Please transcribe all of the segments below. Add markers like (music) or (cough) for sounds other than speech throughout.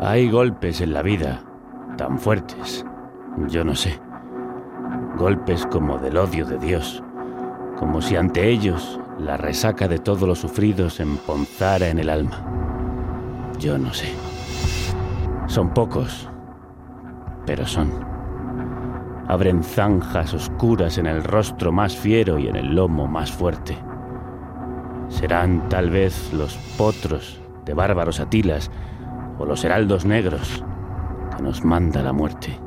Hay golpes en la vida tan fuertes, yo no sé. Golpes como del odio de Dios, como si ante ellos la resaca de todo lo sufrido se emponzara en el alma. Yo no sé. Son pocos, pero son. Abren zanjas oscuras en el rostro más fiero y en el lomo más fuerte. Serán tal vez los potros de bárbaros atilas o los heraldos negros que nos manda la muerte.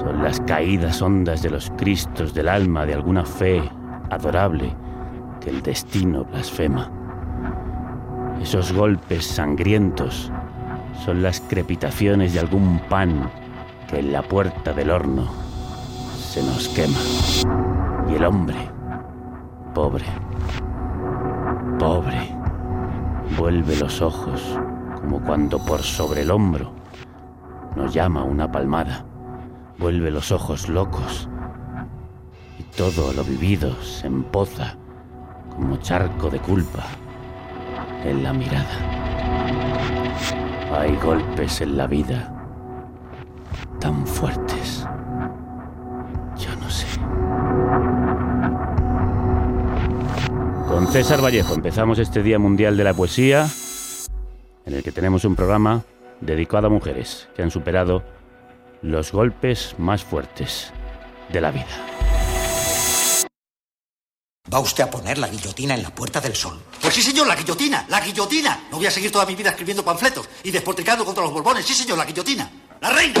Son las caídas hondas de los cristos del alma de alguna fe adorable que el destino blasfema. Esos golpes sangrientos son las crepitaciones de algún pan que en la puerta del horno se nos quema. Y el hombre, pobre, pobre, vuelve los ojos como cuando por sobre el hombro nos llama una palmada. Vuelve los ojos locos y todo lo vivido se empoza como charco de culpa en la mirada. Hay golpes en la vida tan fuertes. Yo no sé. Con César Vallejo empezamos este Día Mundial de la Poesía, en el que tenemos un programa dedicado a mujeres que han superado los golpes más fuertes de la vida. ¿Va usted a poner la guillotina en la Puerta del Sol? Pues sí, señor, la guillotina, la guillotina. No voy a seguir toda mi vida escribiendo panfletos y despotricando contra los borbones. Sí, señor, la guillotina. La reina.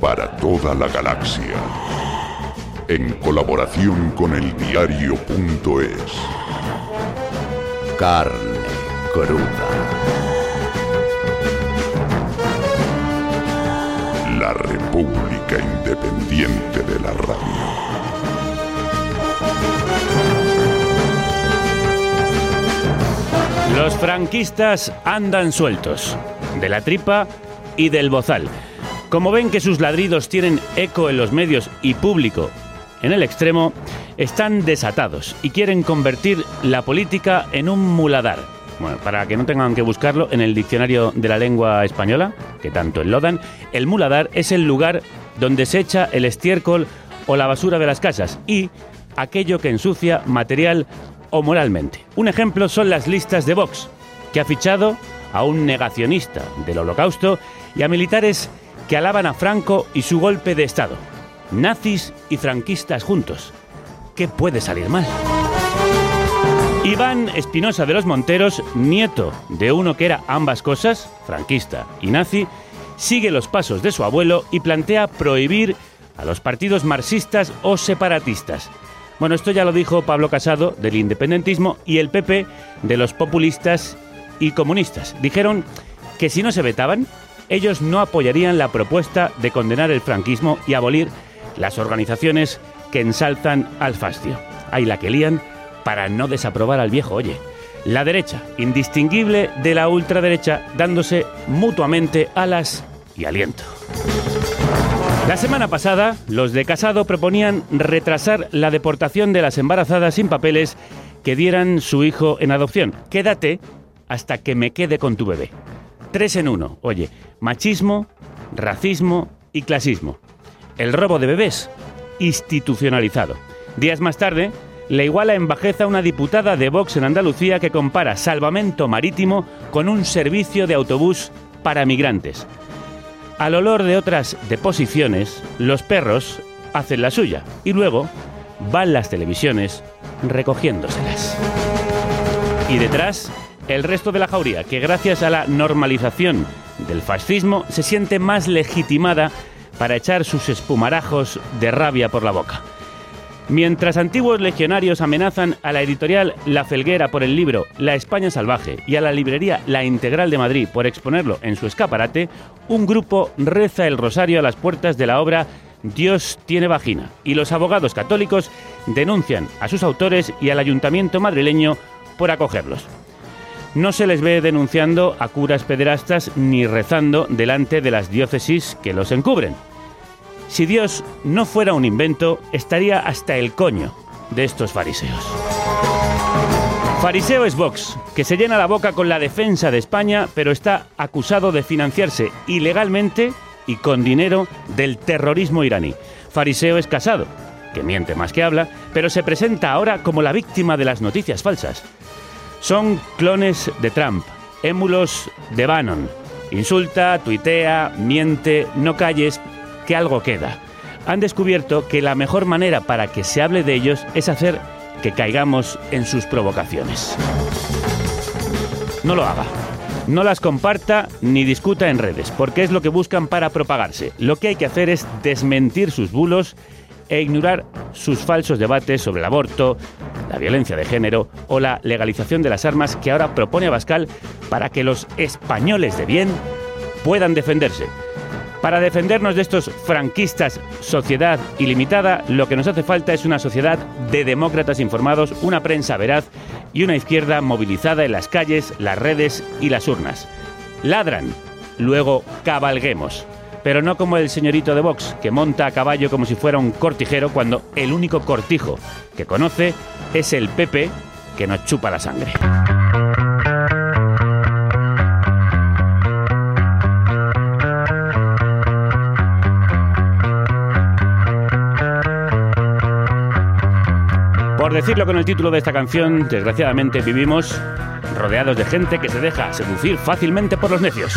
para toda la galaxia, en colaboración con el diario.es. Carne cruda. La República Independiente de la Radio. Los franquistas andan sueltos, de la tripa y del bozal. Como ven que sus ladridos tienen eco en los medios y público en el extremo, están desatados y quieren convertir la política en un muladar. Bueno, para que no tengan que buscarlo en el diccionario de la lengua española, que tanto enlodan, el muladar es el lugar donde se echa el estiércol o la basura de las casas y aquello que ensucia material o moralmente. Un ejemplo son las listas de Vox, que ha fichado a un negacionista del holocausto y a militares que alaban a Franco y su golpe de Estado. Nazis y franquistas juntos. ¿Qué puede salir mal? Iván Espinosa de los Monteros, nieto de uno que era ambas cosas, franquista y nazi, sigue los pasos de su abuelo y plantea prohibir a los partidos marxistas o separatistas. Bueno, esto ya lo dijo Pablo Casado del independentismo y el PP de los populistas y comunistas. Dijeron que si no se vetaban, ellos no apoyarían la propuesta de condenar el franquismo y abolir las organizaciones que ensalzan al fascio. Ahí la que lían para no desaprobar al viejo, oye. La derecha, indistinguible de la ultraderecha, dándose mutuamente alas y aliento. La semana pasada, los de Casado proponían retrasar la deportación de las embarazadas sin papeles que dieran su hijo en adopción. Quédate hasta que me quede con tu bebé. Tres en uno. Oye, machismo, racismo y clasismo. El robo de bebés, institucionalizado. Días más tarde, la iguala en bajeza una diputada de Vox en Andalucía que compara salvamento marítimo con un servicio de autobús para migrantes. Al olor de otras deposiciones, los perros hacen la suya y luego van las televisiones recogiéndoselas. Y detrás, el resto de la jauría, que gracias a la normalización del fascismo se siente más legitimada para echar sus espumarajos de rabia por la boca. Mientras antiguos legionarios amenazan a la editorial La Felguera por el libro La España Salvaje y a la librería La Integral de Madrid por exponerlo en su escaparate, un grupo reza el rosario a las puertas de la obra Dios tiene vagina y los abogados católicos denuncian a sus autores y al ayuntamiento madrileño por acogerlos. No se les ve denunciando a curas pederastas ni rezando delante de las diócesis que los encubren. Si Dios no fuera un invento, estaría hasta el coño de estos fariseos. Fariseo es Vox, que se llena la boca con la defensa de España, pero está acusado de financiarse ilegalmente y con dinero del terrorismo iraní. Fariseo es casado, que miente más que habla, pero se presenta ahora como la víctima de las noticias falsas. Son clones de Trump, émulos de Bannon. Insulta, tuitea, miente, no calles, que algo queda. Han descubierto que la mejor manera para que se hable de ellos es hacer que caigamos en sus provocaciones. No lo haga. No las comparta ni discuta en redes, porque es lo que buscan para propagarse. Lo que hay que hacer es desmentir sus bulos e ignorar sus falsos debates sobre el aborto, la violencia de género o la legalización de las armas que ahora propone Abascal para que los españoles de bien puedan defenderse. Para defendernos de estos franquistas, sociedad ilimitada, lo que nos hace falta es una sociedad de demócratas informados, una prensa veraz y una izquierda movilizada en las calles, las redes y las urnas. Ladran, luego cabalguemos. Pero no como el señorito de Vox, que monta a caballo como si fuera un cortijero cuando el único cortijo que conoce es el Pepe que nos chupa la sangre. Por decirlo con el título de esta canción, desgraciadamente vivimos rodeados de gente que se deja seducir fácilmente por los necios.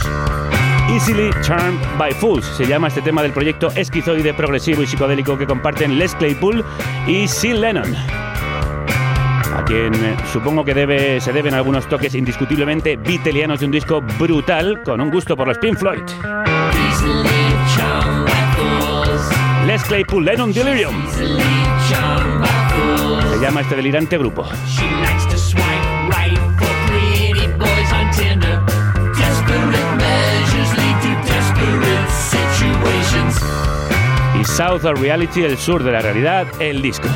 Easily Charmed by Fools se llama este tema del proyecto esquizoide, progresivo y psicodélico que comparten Les Claypool y Sean Lennon. A quien eh, supongo que se deben algunos toques indiscutiblemente vitelianos de un disco brutal con un gusto por los Pink Floyd. Les Claypool, Lennon Delirium. Se llama este delirante grupo. Y South of Reality, el sur de la realidad, el disco.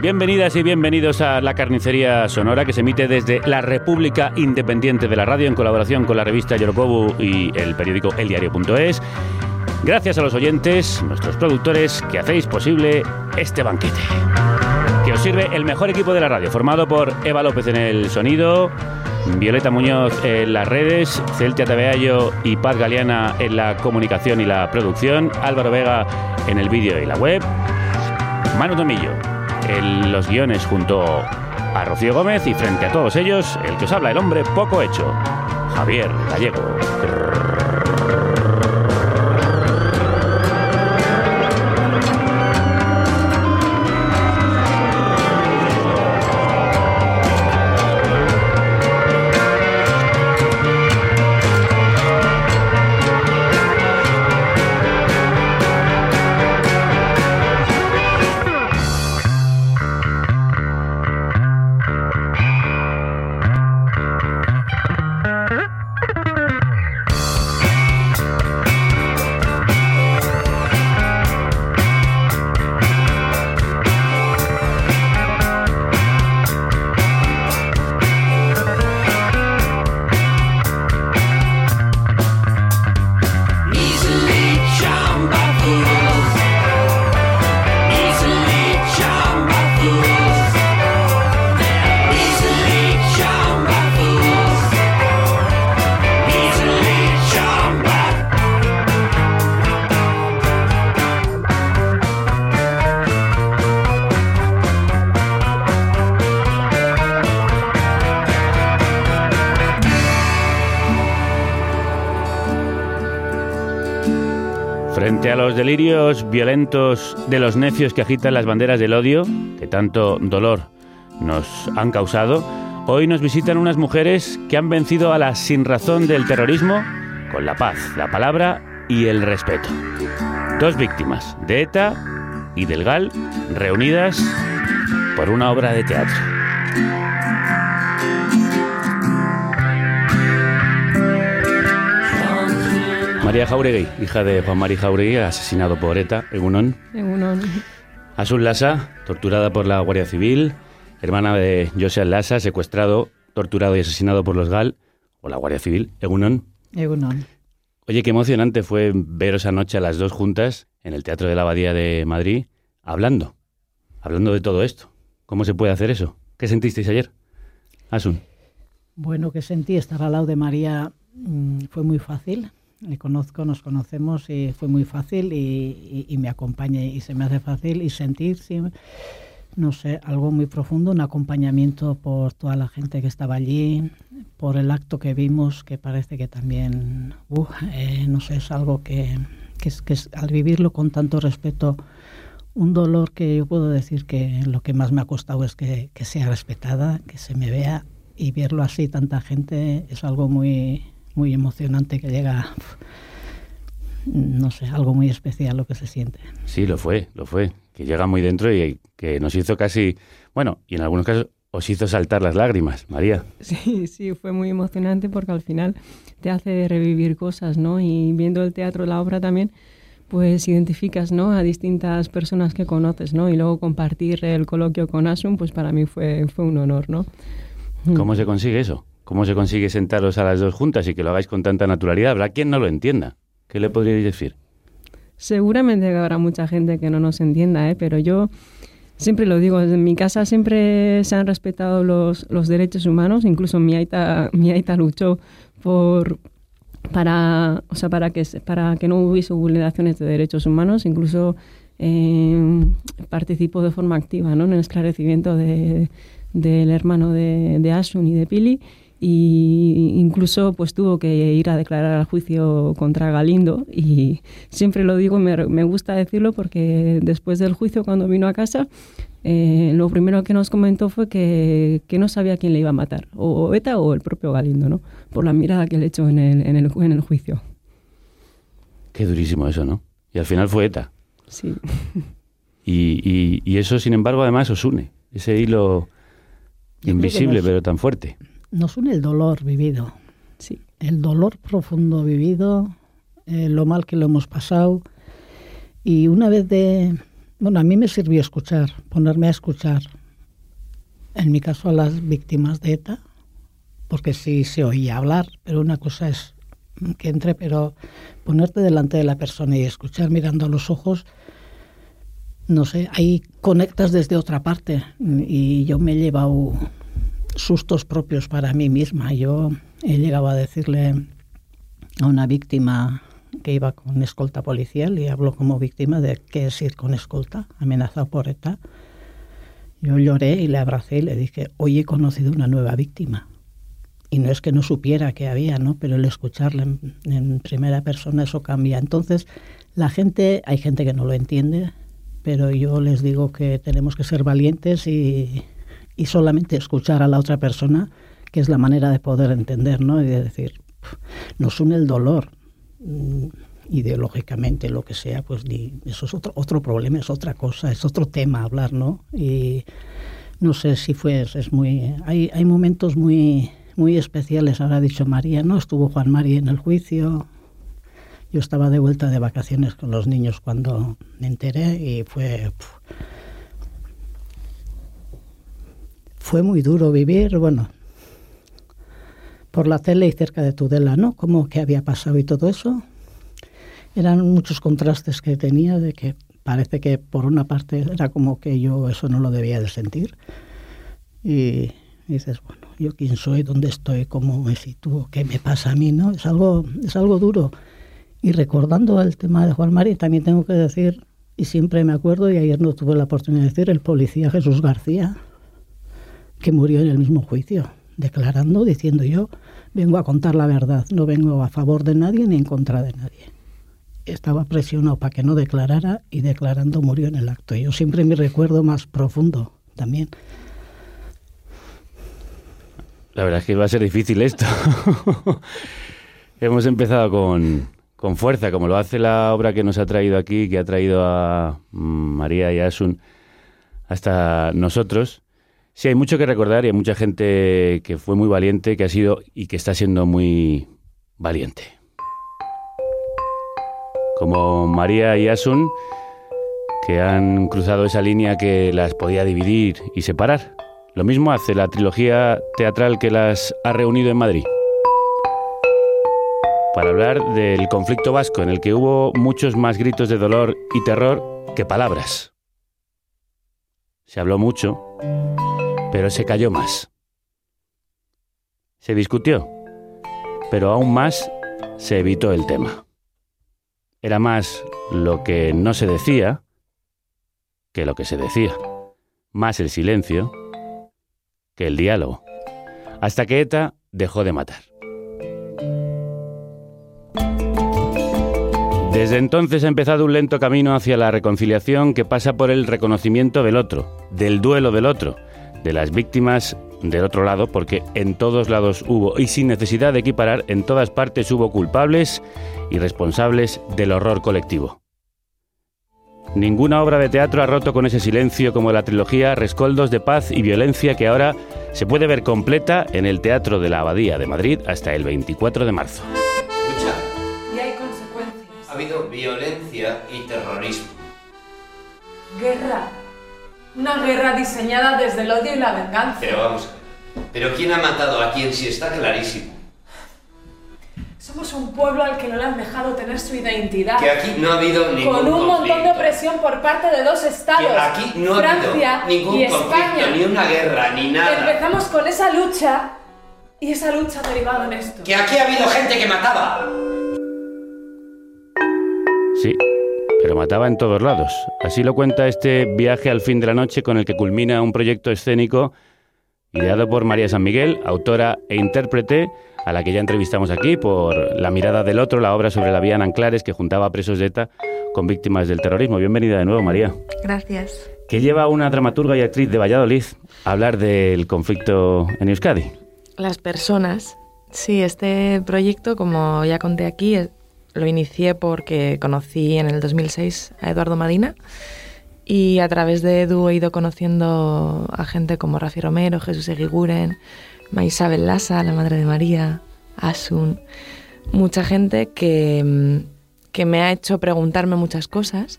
Días, bienvenidas y bienvenidos a La Carnicería Sonora que se emite desde la República Independiente de la Radio en colaboración con la revista Yorokobu y el periódico eldiario.es. Gracias a los oyentes, nuestros productores, que hacéis posible este banquete. Que os sirve el mejor equipo de la radio, formado por Eva López en el sonido, Violeta Muñoz en las redes, Celtia Tabeallo y Paz Galeana en la comunicación y la producción, Álvaro Vega en el vídeo y la web, Manu Tomillo en los guiones junto a Rocío Gómez y frente a todos ellos, el que os habla, el hombre poco hecho, Javier Gallego. Delirios violentos de los necios que agitan las banderas del odio, que tanto dolor nos han causado, hoy nos visitan unas mujeres que han vencido a la sinrazón del terrorismo con la paz, la palabra y el respeto. Dos víctimas de ETA y del GAL reunidas por una obra de teatro. María Jauregui, hija de Juan Mari Jauregui, asesinado por ETA, Egunon. Egunon. Asun Lasa, torturada por la Guardia Civil, hermana de José Lasa, secuestrado, torturado y asesinado por los GAL o la Guardia Civil, Egunon. Egunon. Oye, qué emocionante fue veros anoche a las dos juntas en el Teatro de la Abadía de Madrid, hablando, hablando de todo esto. ¿Cómo se puede hacer eso? ¿Qué sentisteis ayer? Asun. Bueno, que sentí estar al lado de María mm, fue muy fácil le conozco, nos conocemos y fue muy fácil y, y, me acompaña y se me hace fácil y sentir, sí, no sé, algo muy profundo, un acompañamiento por toda la gente que estaba allí, por el acto que vimos, que parece que también, uh, eh, no sé, es algo que, que, es, que es, al vivirlo con tanto respeto, un dolor que yo puedo decir que lo que más me ha costado es que, que sea respetada, que se me vea y verlo así, tanta gente, es algo muy, muy emocionante que llega, no sé, algo muy especial lo que se siente. Sí, lo fue, lo fue, que llega muy dentro y que nos hizo casi, bueno, y en algunos casos os hizo saltar las lágrimas, María. Sí, sí, fue muy emocionante porque al final te hace revivir cosas, ¿no? Y viendo el teatro, la obra también, pues identificas, ¿no? A distintas personas que conoces, ¿no? Y luego compartir el coloquio con Asun, pues para mí fue, fue un honor, ¿no? ¿Cómo se consigue eso? ¿Cómo se consigue sentaros a las dos juntas y que lo hagáis con tanta naturalidad? Habrá quien no lo entienda. ¿Qué le podríais decir? Seguramente habrá mucha gente que no nos entienda, ¿eh? pero yo siempre lo digo, en mi casa siempre se han respetado los, derechos humanos, incluso mi aita, mi aita luchó por, para, o sea, para, que, para que no hubiese vulneraciones de derechos humanos, incluso eh, participó de forma activa ¿no? en el esclarecimiento de, del hermano de, de Asun y de Pili y incluso pues tuvo que ir a declarar al juicio contra Galindo. Y siempre lo digo me, me gusta decirlo porque después del juicio cuando vino a casa eh, lo primero que nos comentó fue que, que, no sabía quién le iba a matar o ETA o el propio Galindo no por la mirada que le echó en el, en el, en el juicio. Qué durísimo eso no y al final fue ETA. Sí. Y, y, y eso sin embargo además os une ese hilo invisible pero tan fuerte nos une el dolor vivido. Sí. El dolor profundo vivido, eh, lo mal que lo hemos pasado. Y una vez de... Bueno, a mí me sirvió escuchar, ponerme a escuchar, en mi caso a las víctimas de ETA, porque sí se oía hablar, pero una cosa es que entre, pero ponerte delante de la persona y escuchar mirando a los ojos, no sé, ahí conectas desde otra parte. Y yo me he llevado sustos propios para mí misma. Yo he llegado a decirle a una víctima que iba con escolta policial y hablo como víctima de qué es ir con escolta, amenazado por ETA. Yo lloré y le abracé y le dije, hoy he conocido una nueva víctima. Y no es que no supiera que había, ¿no? Pero el escucharle en, en primera persona eso cambia. Entonces, la gente, hay gente que no lo entiende, pero yo les digo que tenemos que ser valientes y y solamente escuchar a la otra persona, que es la manera de poder entender, ¿no? Y de decir, nos une el dolor, mm, ideológicamente, lo que sea, pues eso es otro, otro problema, es otra cosa, es otro tema hablar, ¿no? Y no sé si fue, es muy, hay, hay momentos muy, muy especiales, ahora ha dicho María, ¿no? Estuvo Juan María en el juicio, yo estaba de vuelta de vacaciones con los niños cuando me enteré y fue... fue muy duro vivir, bueno, por la tele y cerca de Tudela, ¿no? Cómo que había pasado y todo eso. Eran muchos contrastes que tenía de que parece que por una parte era como que yo eso no lo debía de sentir. Y dices, bueno, yo quién soy, dónde estoy, cómo me sitúo, qué me pasa a mí, ¿no? Es algo, es algo duro. Y recordando el tema de Juan Mari, también tengo que decir, y siempre me acuerdo, y ayer no tuve la oportunidad de decir, el policía Jesús García, que murió en el mismo juicio, declarando, diciendo yo vengo a contar la verdad, no vengo a favor de nadie ni en contra de nadie. estaba presionado para que no declarara y declarando murió en el acto. Yo siempre mi recuerdo más profundo también. La verdad es que va a ser difícil esto. (laughs) Hemos empezado con, con, fuerza, como lo hace la obra que nos ha traído aquí, que ha traído a mm, María y a Asun hasta nosotros. Sí, hay mucho que recordar y hay mucha gente que fue muy valiente, que ha sido y que está siendo muy valiente. Como María y Asun, que han cruzado esa línea que las podía dividir y separar. Lo mismo hace la trilogía teatral que las ha reunido en Madrid. Para hablar del conflicto vasco, en el que hubo muchos más gritos de dolor y terror que palabras. Se habló mucho, pero se cayó más. Se discutió, pero aún más se evitó el tema. Era más lo que no se decía que lo que se decía. Más el silencio que el diálogo, hasta que ETA dejó de matar. Desde entonces ha empezado un lento camino hacia la reconciliación que pasa por el reconocimiento del otro, del duelo del otro, de las víctimas del otro lado, porque en todos lados hubo, y sin necesidad de equiparar, en todas partes hubo culpables y responsables del horror colectivo. Ninguna obra de teatro ha roto con ese silencio como la trilogía Rescoldos de Paz y Violencia que ahora se puede ver completa en el Teatro de la Abadía de Madrid hasta el 24 de marzo. Escucha. Y hay consecuencias. Ha habido violencia y terrorismo. Guerra. Una guerra diseñada desde el odio y la venganza. Pero vamos. ¿Pero quién ha matado a quién si está clarísimo? Somos un pueblo al que no le han dejado tener su identidad. Que aquí no ha habido ningún Con un montón conflicto. de opresión por parte de dos estados. Que aquí no ha Francia habido ningún y conflicto, España. ni una guerra, ni nada. Empezamos con esa lucha y esa lucha ha derivado en esto. Que aquí ha habido gente que mataba. Sí, pero mataba en todos lados. Así lo cuenta este viaje al fin de la noche con el que culmina un proyecto escénico ideado por María San Miguel, autora e intérprete, a la que ya entrevistamos aquí por La mirada del otro, la obra sobre la vía en Anclares que juntaba a presos de ETA con víctimas del terrorismo. Bienvenida de nuevo, María. Gracias. ¿Qué lleva a una dramaturga y actriz de Valladolid a hablar del conflicto en Euskadi? Las personas. Sí, este proyecto, como ya conté aquí, es- lo inicié porque conocí en el 2006 a Eduardo Madina y a través de Edu he ido conociendo a gente como Rafi Romero, Jesús Eguiguren, Maisabel Lassa, la madre de María, Asun, mucha gente que, mm, que me ha hecho preguntarme muchas cosas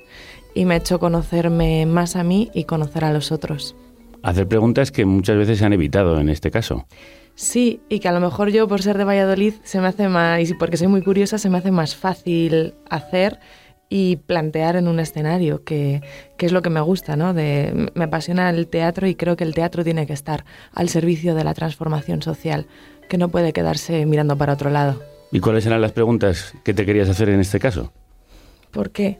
y me ha hecho conocerme más a mí y conocer a los otros. Hacer preguntas que muchas veces se han evitado en este caso. Sí, y que a lo mejor yo por ser de Valladolid se me hace más, y porque soy muy curiosa, se me hace más fácil hacer y plantear en un escenario, que, que es lo que me gusta, ¿no? De, me apasiona el teatro y creo que el teatro tiene que estar al servicio de la transformación social, que no puede quedarse mirando para otro lado. ¿Y cuáles eran las preguntas que te querías hacer en este caso? ¿Por qué?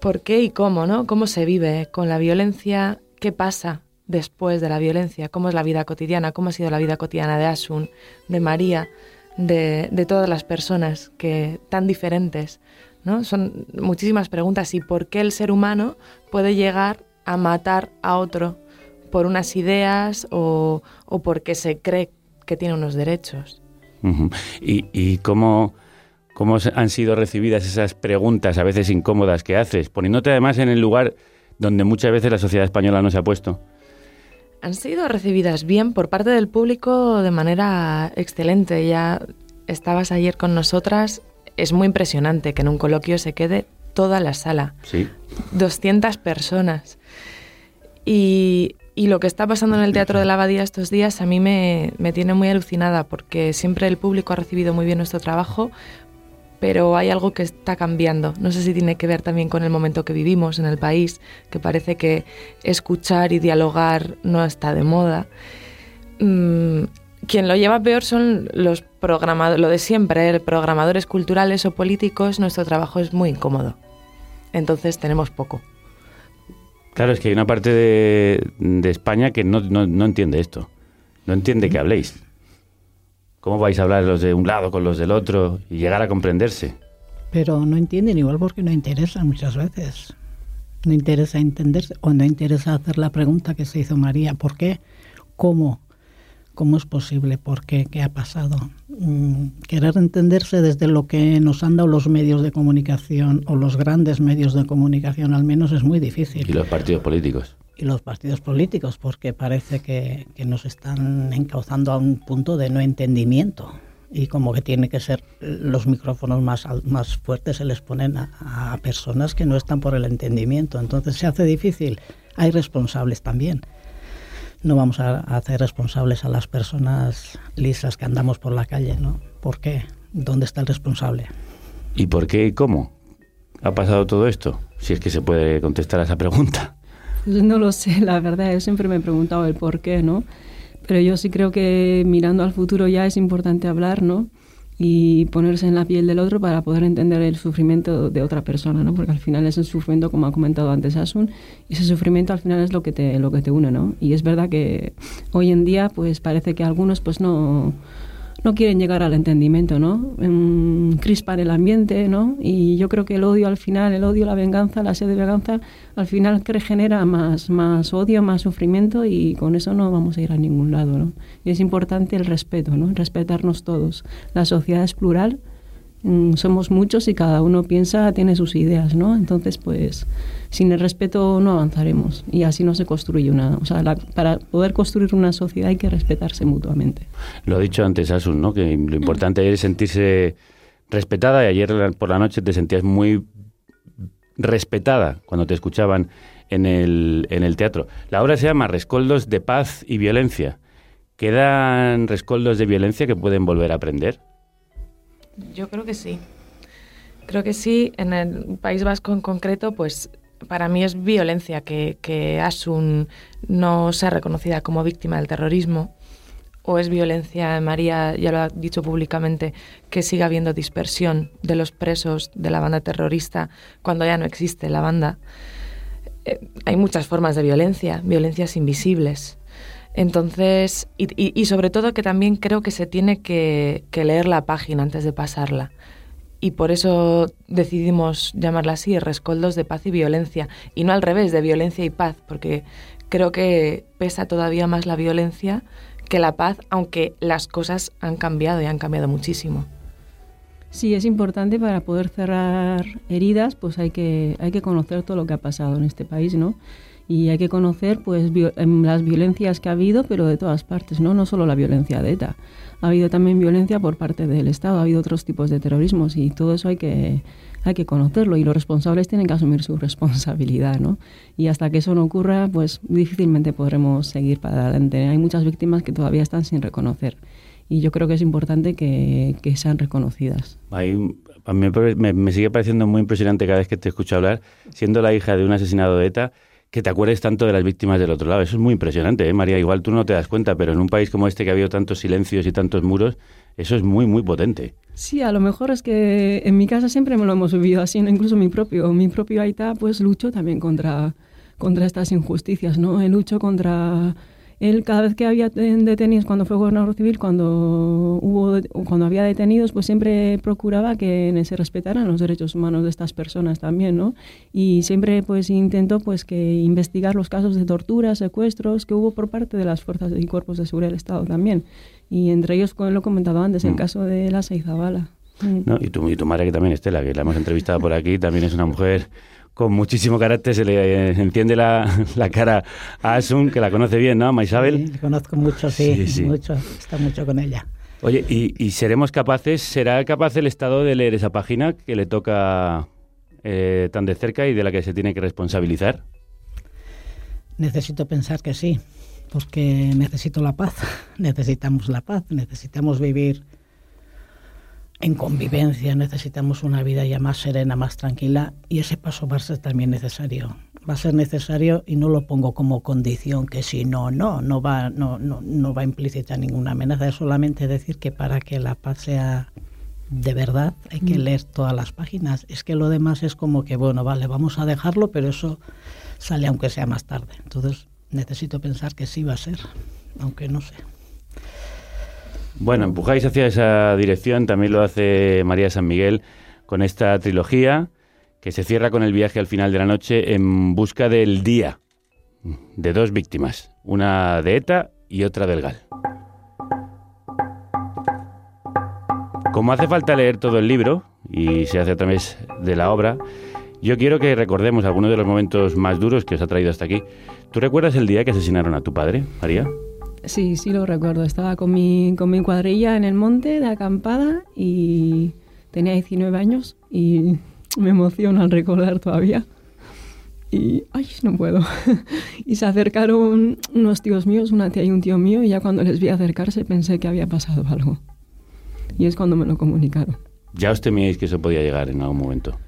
¿Por qué y cómo, no? ¿Cómo se vive con la violencia? ¿Qué pasa después de la violencia? ¿Cómo es la vida cotidiana? ¿Cómo ha sido la vida cotidiana de Asun, de María, de, todas las personas que tan diferentes? ¿no? Son muchísimas preguntas. ¿Y por qué el ser humano puede llegar a matar a otro por unas ideas o, o porque se cree que tiene unos derechos? ¿Y, y cómo, cómo han sido recibidas esas preguntas, a veces incómodas, que haces? Poniéndote además en el lugar donde muchas veces la sociedad española no se ha puesto. Han sido recibidas bien por parte del público de manera excelente. Ya estabas ayer con nosotras. Es muy impresionante que en un coloquio se quede toda la sala. Sí. 200 personas. Y, y lo que está pasando en el Teatro de la Abadía estos días a mí me, me tiene muy alucinada porque siempre el público ha recibido muy bien nuestro trabajo, pero hay algo que está cambiando. No sé si tiene que ver también con el momento que vivimos en el país, que parece que escuchar y dialogar no está de moda. Mm, quien lo lleva peor son los programadores, lo de siempre, ¿eh? programadores culturales o políticos, nuestro trabajo es muy incómodo. Entonces tenemos poco. Claro, es que hay una parte de, de España que no, no- no entiende esto. No entiende que habléis. ¿Cómo vais a hablar los de un lado con los del otro y llegar a comprenderse? pero no entienden igual porque no interesan muchas veces. No interesa entenderse o no interesa hacer la pregunta que se hizo María, ¿por qué? ¿Cómo? ¿Cómo es posible? ¿Por qué? ¿Qué ha pasado? Mm, querer entenderse desde lo que nos han dado los medios de comunicación o los grandes medios de comunicación al menos es muy difícil. Y los partidos políticos. Y los partidos políticos, porque parece que, que nos están encauzando a un punto de no entendimiento y como que tiene que ser los micrófonos más, más fuertes se les ponen a, a, personas que no están por el entendimiento. Entonces se hace difícil. Hay responsables también. No vamos a, hacer responsables a las personas lisas que andamos por la calle, ¿no? ¿Por qué? ¿Dónde está el responsable? ¿Y por qué y cómo ha pasado todo esto? Si es que se puede contestar a esa pregunta. (laughs) No lo sé, la verdad. Yo siempre me he preguntado el por qué, ¿no? Pero yo sí creo que mirando al futuro ya es importante hablar, ¿no? Y ponerse en la piel del otro para poder entender el sufrimiento de otra persona, ¿no? Porque al final es el sufrimiento, como ha comentado antes Asun, y ese sufrimiento al final es lo que te, lo que te une, ¿no? Y es verdad que hoy en día, pues parece que algunos, pues no no quieren llegar al entendimiento, ¿no? Crispan el ambiente, ¿no? Y yo creo que el odio al final, el odio, la venganza, la sed de venganza, al final que genera más, más odio, más sufrimiento y con eso no vamos a ir a ningún lado, ¿no? Y es importante el respeto, ¿no? Respetarnos todos. La sociedad es plural, somos muchos y cada uno piensa, tiene sus ideas, ¿no? Entonces, pues, sin el respeto no avanzaremos y así no se construye una... O sea, la, para poder construir una sociedad hay que respetarse mutuamente. Lo ha dicho antes Asun, ¿no? Que lo importante es sentirse respetada y ayer por la noche te sentías muy respetada cuando te escuchaban en el, en el teatro. La obra se llama Rescoldos de Paz y Violencia. ¿Quedan rescoldos de violencia que pueden volver a aprender? Yo creo que sí. Creo que sí. En el País Vasco en concreto, pues para mí es violencia que, que Asun no sea reconocida como víctima del terrorismo o es violencia, María ya lo ha dicho públicamente, que siga habiendo dispersión de los presos de la banda terrorista cuando ya no existe la banda. Eh, hay muchas formas de violencia, violencias invisibles. Entonces, y, y, sobre todo que también creo que se tiene que, que leer la página antes de pasarla y por eso decidimos llamarla así, rescoldos de paz y violencia, y no al revés, de violencia y paz, porque creo que pesa todavía más la violencia que la paz, aunque las cosas han cambiado y han cambiado muchísimo. Sí, es importante para poder cerrar heridas, pues hay que, hay que conocer todo lo que ha pasado en este país, ¿no? Y hay que conocer pues las violencias que ha habido, pero de todas partes, ¿no? No solo la violencia de ETA ha habido también violencia por parte del Estado, ha habido otros tipos de terrorismos y todo eso hay que, hay que conocerlo y los responsables tienen que asumir su (laughs) responsabilidad, ¿no? Y hasta que eso no ocurra, pues difícilmente podremos seguir para adelante. Hay muchas víctimas que todavía están sin reconocer y yo creo que es importante que, que sean reconocidas. Hay, a mí me, me sigue pareciendo muy impresionante cada vez que te escucho hablar, siendo la hija de un asesinado de ETA, que te acuerdes tanto de las víctimas del otro lado. Eso es muy impresionante, ¿eh, María? Igual tú no te das cuenta, pero en un país como este que ha habido tantos silencios y tantos muros, eso es muy, muy potente. Sí, a lo mejor es que en mi casa siempre me lo hemos vivido así, incluso mi propio, mi propio Aita, pues lucho también contra, contra estas injusticias, ¿no? Lucho contra él cada vez que había detenidos, cuando fue gobernador civil, cuando hubo cuando había detenidos, pues siempre procuraba que se respetaran los derechos humanos de estas personas también, ¿no? Y siempre pues intentó pues que investigar los casos de tortura, secuestros que hubo por parte de las fuerzas y cuerpos de seguridad del Estado también. Y entre ellos, como lo he comentado antes, el caso de la Seizabala. No, y, tu, y tu madre que también, Estela, que la hemos entrevistado por aquí, también es una mujer con muchísimo carácter, se le enciende la, (laughs) la cara a Asun, que la conoce bien, ¿no, Maisabel? Sí, la conozco mucho, sí, sí, sí. mucho, está mucho con ella. Oye, ¿y, ¿y, seremos capaces, será capaz el Estado de leer esa página que le toca eh, tan de cerca y de la que se tiene que responsabilizar? Necesito pensar que sí, porque necesito la paz, (laughs) necesitamos la paz, necesitamos vivir en convivencia, necesitamos una vida ya más serena, más tranquila y ese paso va a ser también necesario. Va a ser necesario y no lo pongo como condición que si no, no, no va, no, no, no va implícita ninguna amenaza, es solamente decir que para que la paz sea de verdad hay que leer todas las páginas. Es que lo demás es como que, bueno, vale, vamos a dejarlo, pero eso sale aunque sea más tarde. Entonces necesito pensar que sí va a ser, aunque no sé. Bueno, empujáis hacia esa dirección, también lo hace María San Miguel con esta trilogía que se cierra con el viaje al final de la noche en busca del día de dos víctimas, una de ETA y otra del GAL. Como hace falta leer todo el libro, y se hace a través de la obra, yo quiero que recordemos algunos de los momentos más duros que os ha traído hasta aquí. ¿Tú recuerdas el día que asesinaron a tu padre, María? Sí, sí lo recuerdo. Estaba con mi, con mi cuadrilla en el monte de acampada y tenía 19 años y me emociona al recordar todavía. Y, ay, no puedo. (laughs) y se acercaron unos tíos míos, una tía y un tío mío, y ya cuando les vi acercarse pensé que había pasado algo. Y es cuando me lo comunicaron. ¿Ya os temíais que eso podía llegar en algún momento?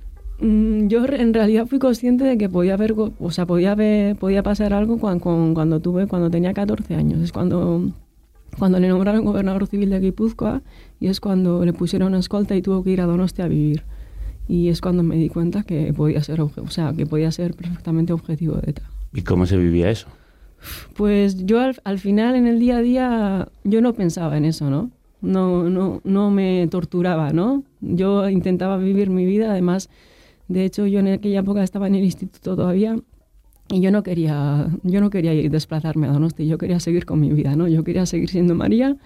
Mm, yo en realidad fui consciente de que podía haber, o sea, podía haber, podía pasar algo cuando, cuando tuve, cuando tenía 14 años. Es cuando, cuando le nombraron gobernador civil de Guipúzcoa y es cuando le pusieron escolta y tuvo que ir a Donostia a vivir. Y es cuando me di cuenta que podía ser, o sea, que podía ser perfectamente objetivo de ETA. ¿Y cómo se vivía eso? Pues yo al, al, final, en el día a día, yo no pensaba en eso, ¿no? No, no, no me torturaba, ¿no? Yo intentaba vivir mi vida, además, de hecho, yo en aquella época estaba en el instituto todavía y yo no quería, yo no quería ir desplazarme a Donosti, yo quería seguir con mi vida, ¿no? Yo quería seguir siendo María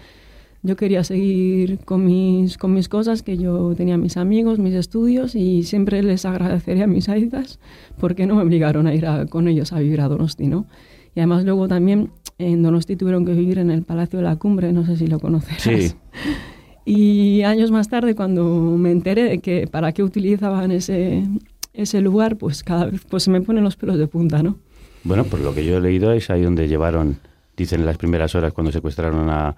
yo quería seguir con mis, con mis cosas, que yo tenía mis amigos, mis estudios y siempre les agradecería a mis aitas porque no me obligaron a ir con ellos a vivir a Donosti, ¿no? Y además luego también en Donosti tuvieron que vivir en el Palacio de la Cumbre, no sé si lo conoces. Sí. Y años más tarde, cuando me enteré de que para qué utilizaban ese, ese lugar, pues cada vez pues se me ponen los pelos de punta, ¿no? Bueno, por lo que yo he leído es ahí donde llevaron, dicen en las primeras horas cuando secuestraron a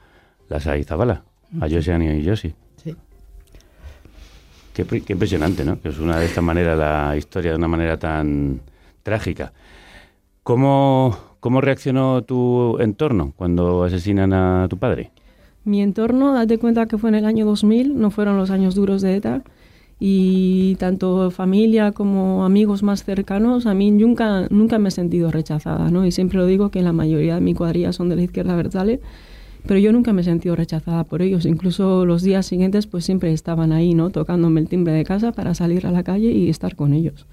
las Aizabala, a Josian y Josi. Sí. Qué, qué, impresionante, ¿no? Que es una de esta manera la historia de una manera tan trágica. ¿Cómo, ¿Cómo reaccionó tu entorno cuando asesinan a tu padre? Mi entorno, date cuenta que fue en el año 2000, no fueron los años duros de ETA, y tanto familia como amigos más cercanos, a mí nunca, nunca me he sentido rechazada, ¿no? Y siempre lo digo que la mayoría de mi cuadrilla son de la izquierda versale, pero yo nunca me he sentido rechazada por ellos. Incluso los días siguientes pues siempre estaban ahí, ¿no? Tocándome el timbre de casa para salir a la calle y estar con ellos.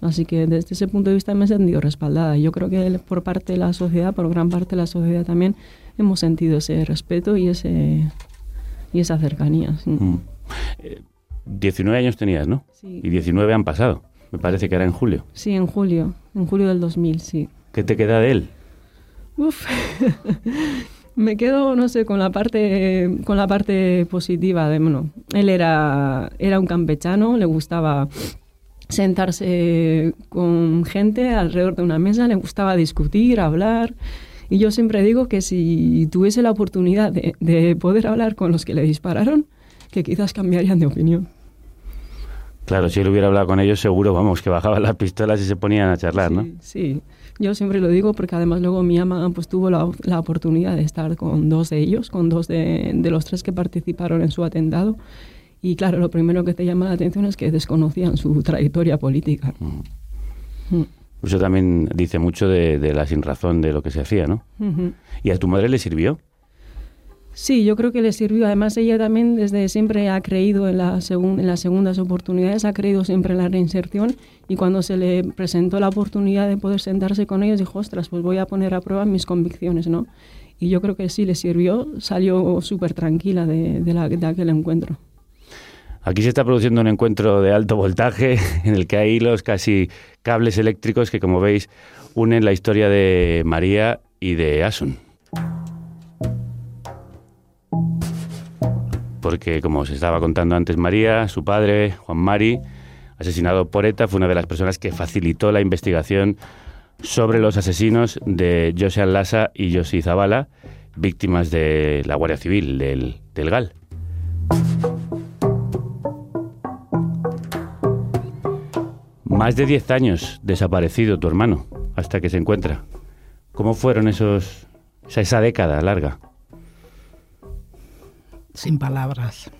Así que desde ese punto de vista me he sentido respaldada. Yo creo que por parte de la sociedad, por gran parte de la sociedad también, hemos sentido ese respeto y ese y esa cercanía. Sí. Mm. Eh, 19 años tenías, ¿no? Sí. Y 19 han pasado. Me parece que era en julio. Sí, en julio. En julio del 2000, sí. ¿Qué te queda de él? Uf. (laughs) me quedo, no sé, con la parte, con la parte positiva de, bueno, él era, era un campechano, le gustaba sentarse con gente alrededor de una mesa, le gustaba discutir, hablar. Y yo siempre digo que si tuviese la oportunidad de, de poder hablar con los que le dispararon, que quizás cambiarían de opinión. Claro, si él hubiera hablado con ellos, seguro, vamos, que bajaban las pistolas y se ponían a charlar, sí, ¿no? Sí, yo siempre lo digo porque además luego mi ama pues tuvo la, la oportunidad de estar con dos de ellos, con dos de, de, los tres que participaron en su atentado. Y claro, lo primero que te llama la atención es que desconocían su trayectoria política. Mm. Mm. Eso también dice mucho de, de, la sinrazón de lo que se hacía, ¿no? Uh -huh. ¿Y a tu madre le sirvió? Sí, yo creo que le sirvió. Además, ella también desde siempre ha creído en, la en las segundas oportunidades, ha creído siempre en la reinserción y cuando se le presentó la oportunidad de poder sentarse con ellos, dijo, ostras, pues voy a poner a prueba mis convicciones, ¿no? Y yo creo que sí le sirvió, salió súper tranquila de, de, la, de aquel encuentro. Aquí se está produciendo un encuentro de alto voltaje (laughs) en el que hay hilos, casi cables eléctricos que, como veis, unen la historia de María y de Asun. porque como os estaba contando antes María, su padre, Juan Mari, asesinado por ETA, fue una de las personas que facilitó la investigación sobre los asesinos de José Lassa y Josi Zabala, víctimas de la Guardia Civil del, del GAL. Más de 10 años desaparecido tu hermano, hasta que se encuentra. ¿Cómo fueron esos, esa, década larga? sin palabras.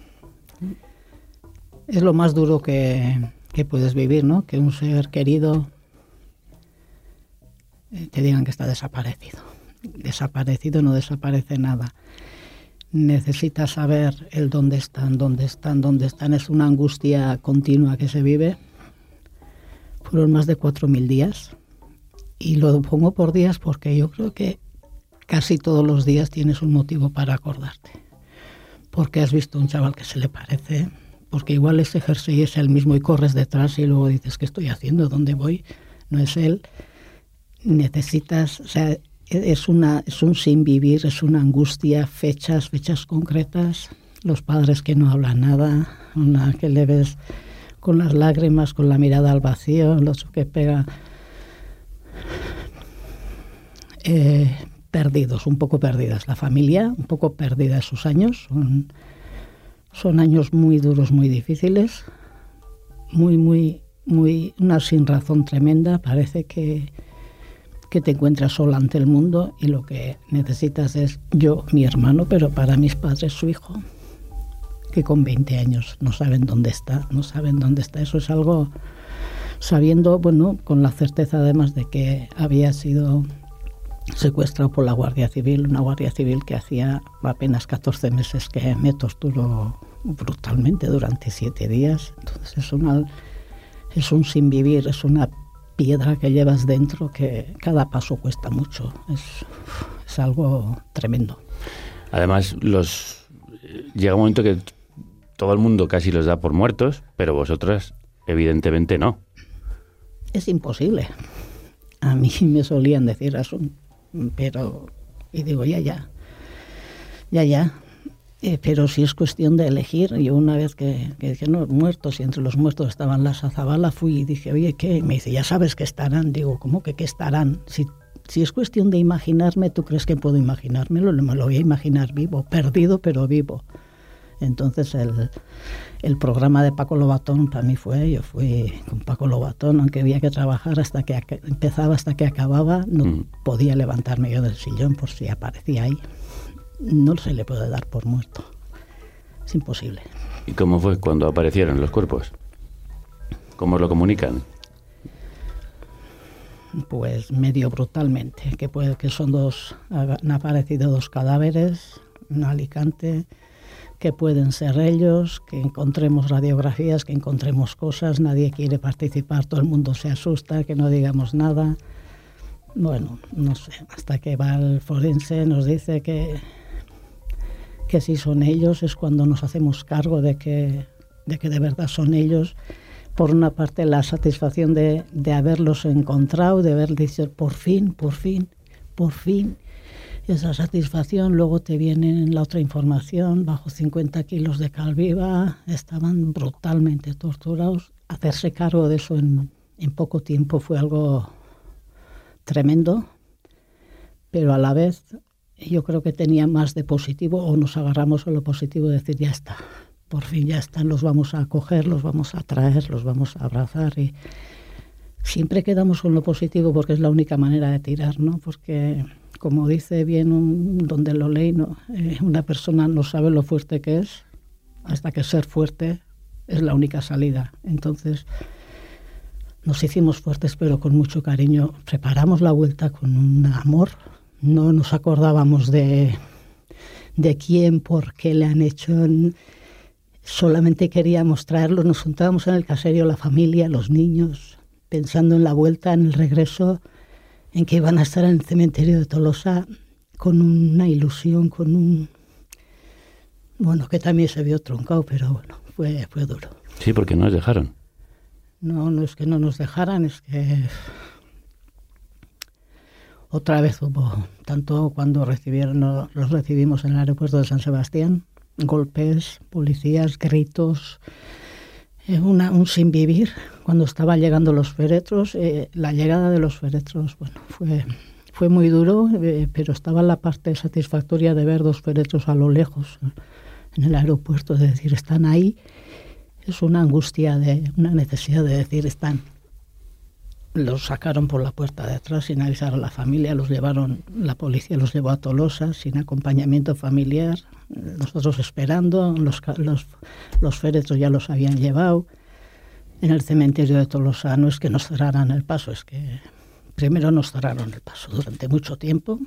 Es lo más duro que, que, puedes vivir, ¿no? Que un ser querido te digan que está desaparecido. Desaparecido no desaparece nada. necesitas saber el dónde están, dónde están, dónde están. Es una angustia continua que se vive. Fueron más de 4.000 días. Y lo pongo por días porque yo creo que casi todos los días tienes un motivo para acordarte. Porque has visto un chaval que se le parece, porque igual ese jersey es el mismo y corres detrás y luego dices, ¿qué estoy haciendo? ¿Dónde voy? No es él. Necesitas, o sea, es, una, es un sin vivir, es una angustia, fechas, fechas concretas, los padres que no hablan nada, una que le ves con las lágrimas, con la mirada al vacío, los que pega eh, perdidos, un poco perdidas. La familia, un poco perdida esos años. Son, son años muy duros, muy difíciles, muy, muy, muy, una sin razón tremenda. Parece que, que te encuentras sola ante el mundo y lo que necesitas es yo, mi hermano, pero para mis padres su hijo, que con 20 años no saben dónde está, no saben dónde está. Eso es algo sabiendo, bueno, con la certeza además de que había sido secuestrado por la Guardia Civil, una Guardia Civil que hacía apenas 14 meses que me torturó brutalmente durante siete días. Entonces es, una, es un sin vivir, es una piedra que llevas dentro que cada paso cuesta mucho. Es, es algo tremendo. Además, llega un momento que todo el mundo casi los da por muertos, pero vosotras evidentemente no. Es imposible. A mí (laughs) me solían decir eso, pero y digo ya ya, ya ya. Eh, pero si es cuestión de elegir, yo una vez que, que dije, no, muertos, y entre los muertos estaban las Azabala, fui y dije, oye, ¿qué? me dice, ya sabes que estarán. Digo, ¿cómo que qué estarán? Si, si es cuestión de imaginarme, ¿tú crees que puedo imaginármelo? Me lo voy a imaginar vivo, perdido pero vivo. Entonces el, el programa de Paco Lobatón para mí fue, yo fui con Paco Lobatón, aunque había que trabajar hasta que empezaba hasta que acababa, no mm. podía levantarme yo del sillón por si aparecía ahí no se le puede dar por muerto. Es imposible. ¿Y cómo fue cuando aparecieron los cuerpos? ¿Cómo lo comunican? Pues medio brutalmente, que, puede, que son dos, han aparecido dos cadáveres en Alicante, que pueden ser ellos, que encontremos radiografías, que encontremos cosas, nadie quiere participar, todo el mundo se asusta, que no digamos nada. Bueno, no sé, hasta que va el forense, nos dice que que si son ellos es cuando nos hacemos cargo de que de, que de verdad son ellos. Por una parte, la satisfacción de, de haberlos encontrado, de haber dicho por fin, por fin, por fin. Esa satisfacción, luego te viene la otra información, bajo 50 kilos de cal viva, estaban brutalmente torturados. Hacerse cargo de eso en, poco tiempo fue algo tremendo, pero a la vez yo creo que tenía más de positivo o nos agarramos a lo positivo de decir ya está, por fin ya están, los vamos a acoger, los vamos a traer, los vamos a abrazar y siempre quedamos con lo positivo porque es la única manera de tirar, ¿no? Porque como dice bien un, donde lo leí, ¿no? Eh, una persona no sabe lo fuerte que es hasta que ser fuerte es la única salida. Entonces nos hicimos fuertes pero con mucho cariño, preparamos la vuelta con un amor no nos acordábamos de, de quién, por qué le han hecho. Solamente queríamos traerlo, nos juntábamos en el caserio, la familia, los niños, pensando en la vuelta, en el regreso, en que iban a estar en el cementerio de Tolosa con una ilusión, con un... Bueno, que también se vio troncado, pero bueno, fue, fue duro. Sí, porque no nos dejaron. No, no es que no nos dejaran, es que otra vez hubo, tanto cuando recibieron, los recibimos en el aeropuerto de San Sebastián, golpes, policías, gritos, eh, una, un sin vivir. Cuando estaban llegando los féretros, eh, la llegada de los féretros, bueno, fue, fue muy duro, eh, pero estaba la parte satisfactoria de ver dos féretros a lo lejos en el aeropuerto, de decir, están ahí. Es una angustia, de una necesidad de decir, están los sacaron por la puerta de atrás sin avisar a la familia, los llevaron, la policía los llevó a Tolosa sin acompañamiento familiar, nosotros esperando, los, los, féretros ya los habían llevado. En el cementerio de Tolosa no es que nos cerraran el paso, es que primero nos cerraron el paso durante mucho tiempo,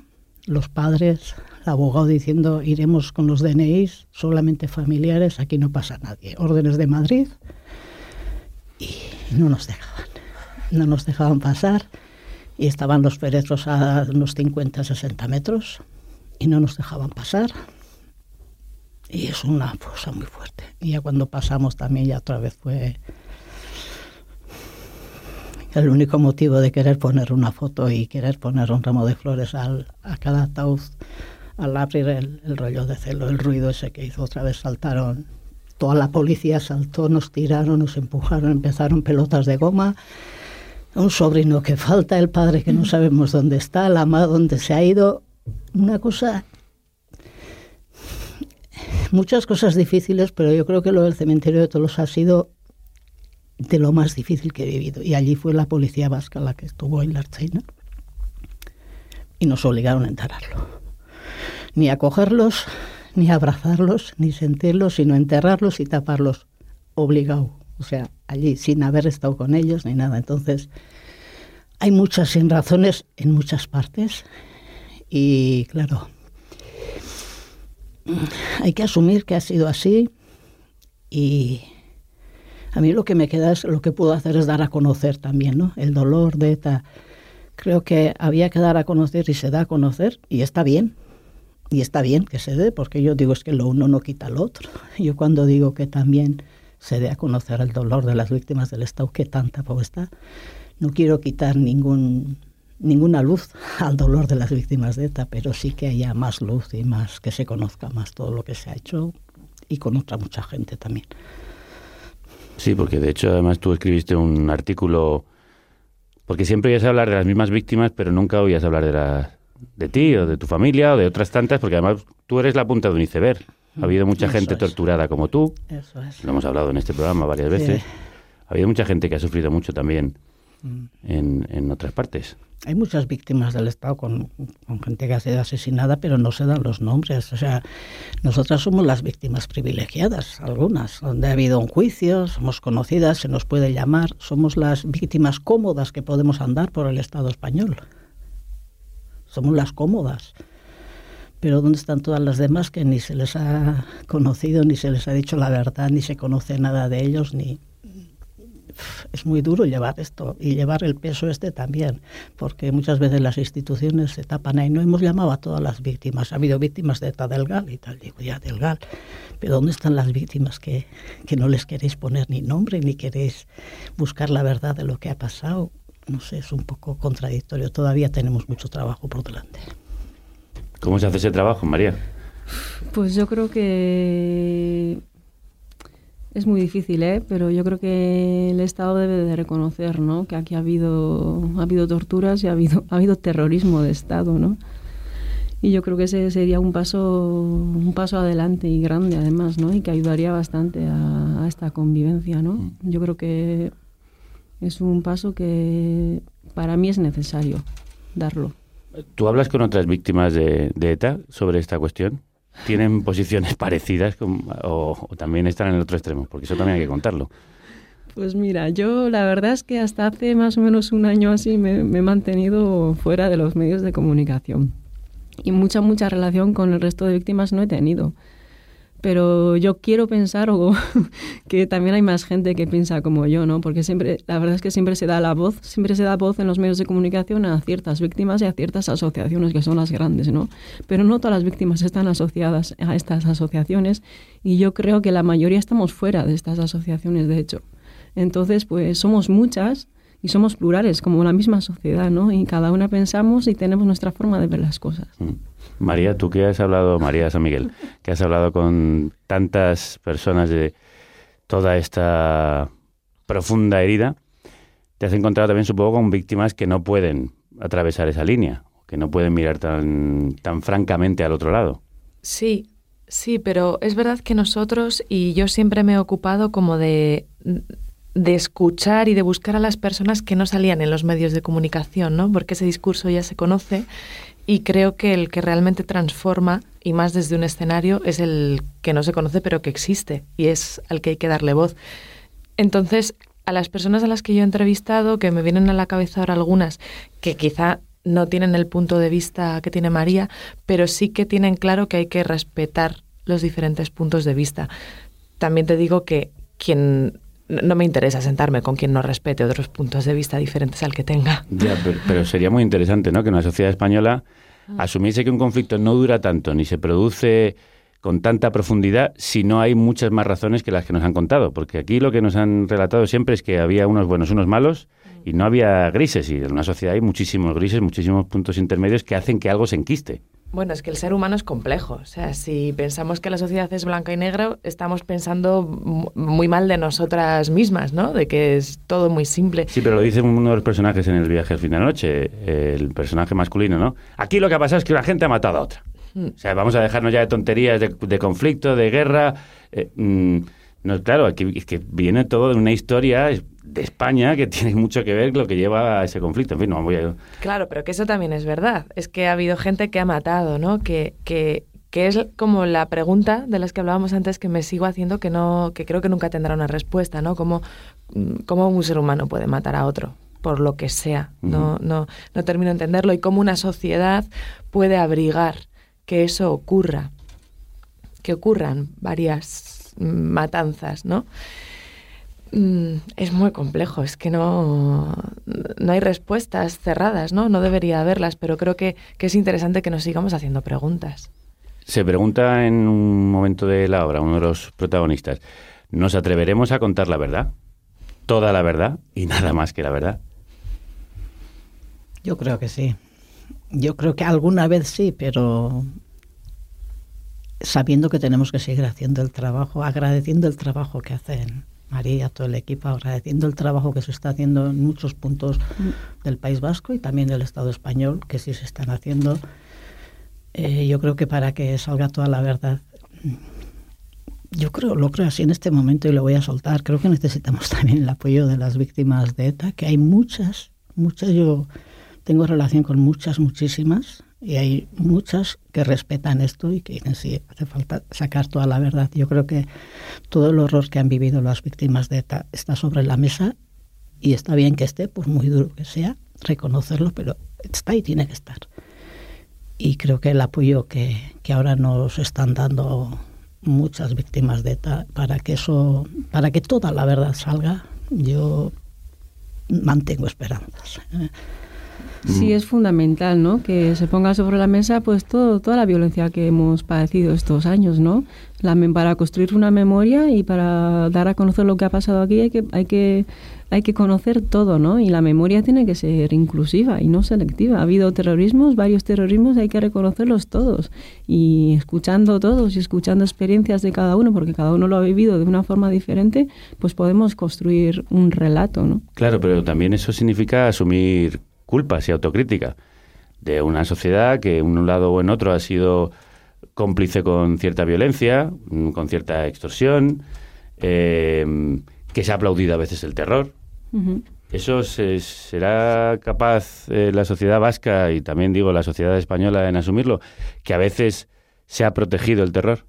los padres, el abogado diciendo iremos con los DNIs, solamente familiares, aquí no pasa nadie. Órdenes de Madrid y no nos dejaban. No nos dejaban pasar y estaban los féretros a unos 50, 60 metros y no nos dejaban pasar. Y es una cosa muy fuerte. Y ya cuando pasamos también ya otra vez fue el único motivo de querer poner una foto y querer poner un ramo de flores al, a cada ataúd al abrir el, el, rollo de celo, el ruido ese que hizo otra vez saltaron. Toda la policía saltó, nos tiraron, nos empujaron, empezaron pelotas de goma. Un sobrino que falta, el padre que no sabemos dónde está, la madre dónde se ha ido. Una cosa muchas cosas difíciles, pero yo creo que lo del cementerio de Tolos ha sido de lo más difícil que he vivido. Y allí fue la policía vasca la que estuvo en la China y nos obligaron a enterrarlo. Ni a cogerlos, ni a abrazarlos, ni sentirlos, sino enterrarlos y taparlos. Obligado. O sea, allí, sin haber estado con ellos ni nada. Entonces, hay muchas sin razones en muchas partes. Y claro, hay que asumir que ha sido así y a mí lo que me queda es lo que puedo hacer es dar a conocer también, ¿no? El dolor de ETA. Creo que había que dar a conocer y se da a conocer y está bien. Y está bien que se dé, porque yo digo es que lo uno no quita lo otro. Yo cuando digo que también se dé a conocer el dolor de las víctimas del Estado, que tanta está, no quiero quitar ningún ninguna luz (laughs) al dolor de las víctimas de ETA, pero sí que haya más luz y más que se conozca más todo lo que se ha hecho y con otra mucha gente también. Sí, porque de hecho además tú escribiste un artículo porque siempre oías hablar de las mismas víctimas, pero nunca oías hablar de la, de ti o de tu familia o de otras tantas, porque además tú eres la punta de un iceberg. Ha habido mucha Eso gente es. torturada como tú. Eso es. Lo hemos hablado en este programa varias veces. Sí. Ha habido mucha gente que ha sufrido mucho también Mm. en, en otras partes. Hay muchas víctimas del Estado con, con gente que ha sido asesinada, pero no se dan los nombres. O sea, nosotras somos las víctimas privilegiadas, algunas, donde ha habido un juicio, somos conocidas, se nos puede llamar, somos las víctimas cómodas que podemos andar por el Estado español. Somos las cómodas. Pero ¿dónde están todas las demás que ni se les ha conocido, ni se les ha dicho la verdad, ni se conoce nada de ellos, ni, es muy duro llevar esto y llevar el peso este también, porque muchas veces las instituciones se tapan ahí. No hemos llamado a todas las víctimas. Ha habido víctimas de ETA del y tal, digo ya del GAL. Pero ¿dónde están las víctimas que, que no les queréis poner ni nombre ni queréis buscar la verdad de lo que ha pasado? No sé, es un poco contradictorio. Todavía tenemos mucho trabajo por delante. ¿Cómo se hace ese trabajo, María? Pues yo creo que es muy difícil, ¿eh? pero yo creo que el Estado debe de reconocer ¿no? que aquí ha habido, ha habido torturas y ha habido, ha habido terrorismo de Estado. ¿no? Y yo creo que ese sería un paso, un paso adelante y grande además, ¿no? y que ayudaría bastante a, a esta convivencia. ¿no? Yo creo que es un paso que para mí es necesario darlo. ¿Tú hablas con otras víctimas de, ETA sobre esta cuestión? ¿Tienen posiciones (laughs) parecidas con- o, también están en el otro extremo? Porque eso también hay que contarlo. Pues mira, yo la verdad es que hasta hace más o menos un año así me he mantenido fuera de los medios de comunicación. Y mucha, mucha relación con el resto de víctimas no he tenido. Pero yo quiero pensar o, (laughs) que también hay más gente que piensa como yo, ¿no? Porque siempre, la verdad es que siempre se da la voz, siempre se da voz en los medios de comunicación a ciertas víctimas y a ciertas asociaciones que son las grandes, ¿no? Pero no todas las víctimas están asociadas a estas asociaciones y yo creo que la mayoría estamos fuera de estas asociaciones, de hecho. Entonces, pues somos muchas y somos plurales, como la misma sociedad, ¿no? Y cada una pensamos y tenemos nuestra forma de ver las cosas. María, tú que has hablado, María San Miguel, que has hablado con tantas personas de toda esta profunda herida, te has encontrado también, supongo, con víctimas que no pueden atravesar esa línea, que no pueden mirar tan, tan francamente al otro lado. Sí, sí, pero es verdad que nosotros, y yo siempre me he ocupado como de, de escuchar y de buscar a las personas que no salían en los medios de comunicación, ¿no? Porque ese discurso ya se conoce y creo que el que realmente transforma, y más desde un escenario, es el que no se conoce pero que existe y es al que hay que darle voz. Entonces, a las personas a las que yo he entrevistado, que me vienen a la cabeza ahora algunas, que quizá no tienen el punto de vista que tiene María, pero sí que tienen claro que hay que respetar los diferentes puntos de vista. También te digo que quien no me interesa sentarme con quien no respete otros puntos de vista diferentes al que tenga. Ya, pero, sería muy interesante, ¿no? Que una sociedad española mm. asumiese que un conflicto no dura tanto ni se produce con tanta profundidad si no hay muchas más razones que las que nos han contado. Porque aquí lo que nos han relatado siempre es que había unos buenos, unos malos y no había grises. Y en una sociedad hay muchísimos grises, muchísimos puntos intermedios que hacen que algo se enquiste. Bueno, es que el ser humano es complejo. O sea, si pensamos que la sociedad es blanca y negra, estamos pensando muy mal de nosotras mismas, ¿no? De que es todo muy simple. Sí, pero lo dice uno de los personajes en el viaje al fin de la noche, el personaje masculino, ¿no? Aquí lo que ha pasado es que una gente ha matado a otra. Hmm. O sea, vamos a dejarnos ya de tonterías, de, conflicto, de guerra. Eh, mm, no, claro, aquí es que viene todo de una historia de España que (laughs) tiene mucho que ver con lo que lleva a ese conflicto. En fin, no voy a... Claro, pero que eso también es verdad. Es que ha habido gente que ha matado, ¿no? Que, que, que es como la pregunta de las que hablábamos antes que me sigo haciendo que no que creo que nunca tendrá una respuesta, ¿no? ¿Cómo, cómo un ser humano puede matar a otro? por lo que sea. No, no, no termino de entenderlo. Y cómo una sociedad puede abrigar que eso ocurra, que ocurran varias matanzas, ¿no? Mm, es muy complejo, es que no, no hay respuestas cerradas, ¿no? No debería haberlas, pero creo que, es interesante que nos sigamos haciendo preguntas. Se pregunta en un momento de la obra, uno de los protagonistas, ¿nos atreveremos a contar la verdad? ¿Toda la verdad y nada más que la verdad? Yo creo que sí. Yo creo que alguna vez sí, pero sabiendo que tenemos que seguir haciendo el trabajo, agradeciendo el trabajo que hacen María, todo el equipo, agradeciendo el trabajo que se está haciendo en muchos puntos mm. del País Vasco y también del Estado español, que sí se están haciendo. Eh, yo creo que para que salga toda la verdad, yo creo, lo creo así en este momento y lo voy a soltar, creo que necesitamos (laughs) también el apoyo de las víctimas de ETA, que hay muchas, muchas, yo tengo relación con muchas, muchísimas, y hay muchas que respetan esto y que dicen sí, hace falta sacar toda la verdad. Yo creo que todo el horror que han vivido las víctimas de ETA está sobre la mesa y está bien que esté, por muy duro que sea, reconocerlo, pero está y tiene que estar. Y creo que el apoyo que, que ahora nos están dando muchas víctimas de ETA para que eso, para que toda la verdad salga, yo mantengo esperanzas. Sí, es fundamental, ¿no? Que se ponga sobre la mesa, pues, todo, toda la violencia que hemos padecido estos años, ¿no? La, para construir una memoria y para dar a conocer lo que ha pasado aquí hay que, hay que, hay que conocer todo, ¿no? Y la memoria tiene que ser inclusiva y no selectiva. Ha habido terrorismos, varios terrorismos, hay que reconocerlos todos. Y escuchando todos y escuchando experiencias de cada uno, porque cada uno lo ha vivido de una forma diferente, pues podemos construir un relato, ¿no? Claro, pero también eso significa asumir culpas y autocrítica de una sociedad que en un lado o en otro ha sido cómplice con cierta violencia, mm, con cierta extorsión, eh, que se ha aplaudido a veces el terror. ¿Eso será capaz eh, la sociedad vasca y también digo la sociedad española en asumirlo? Que a veces se ha protegido el terror.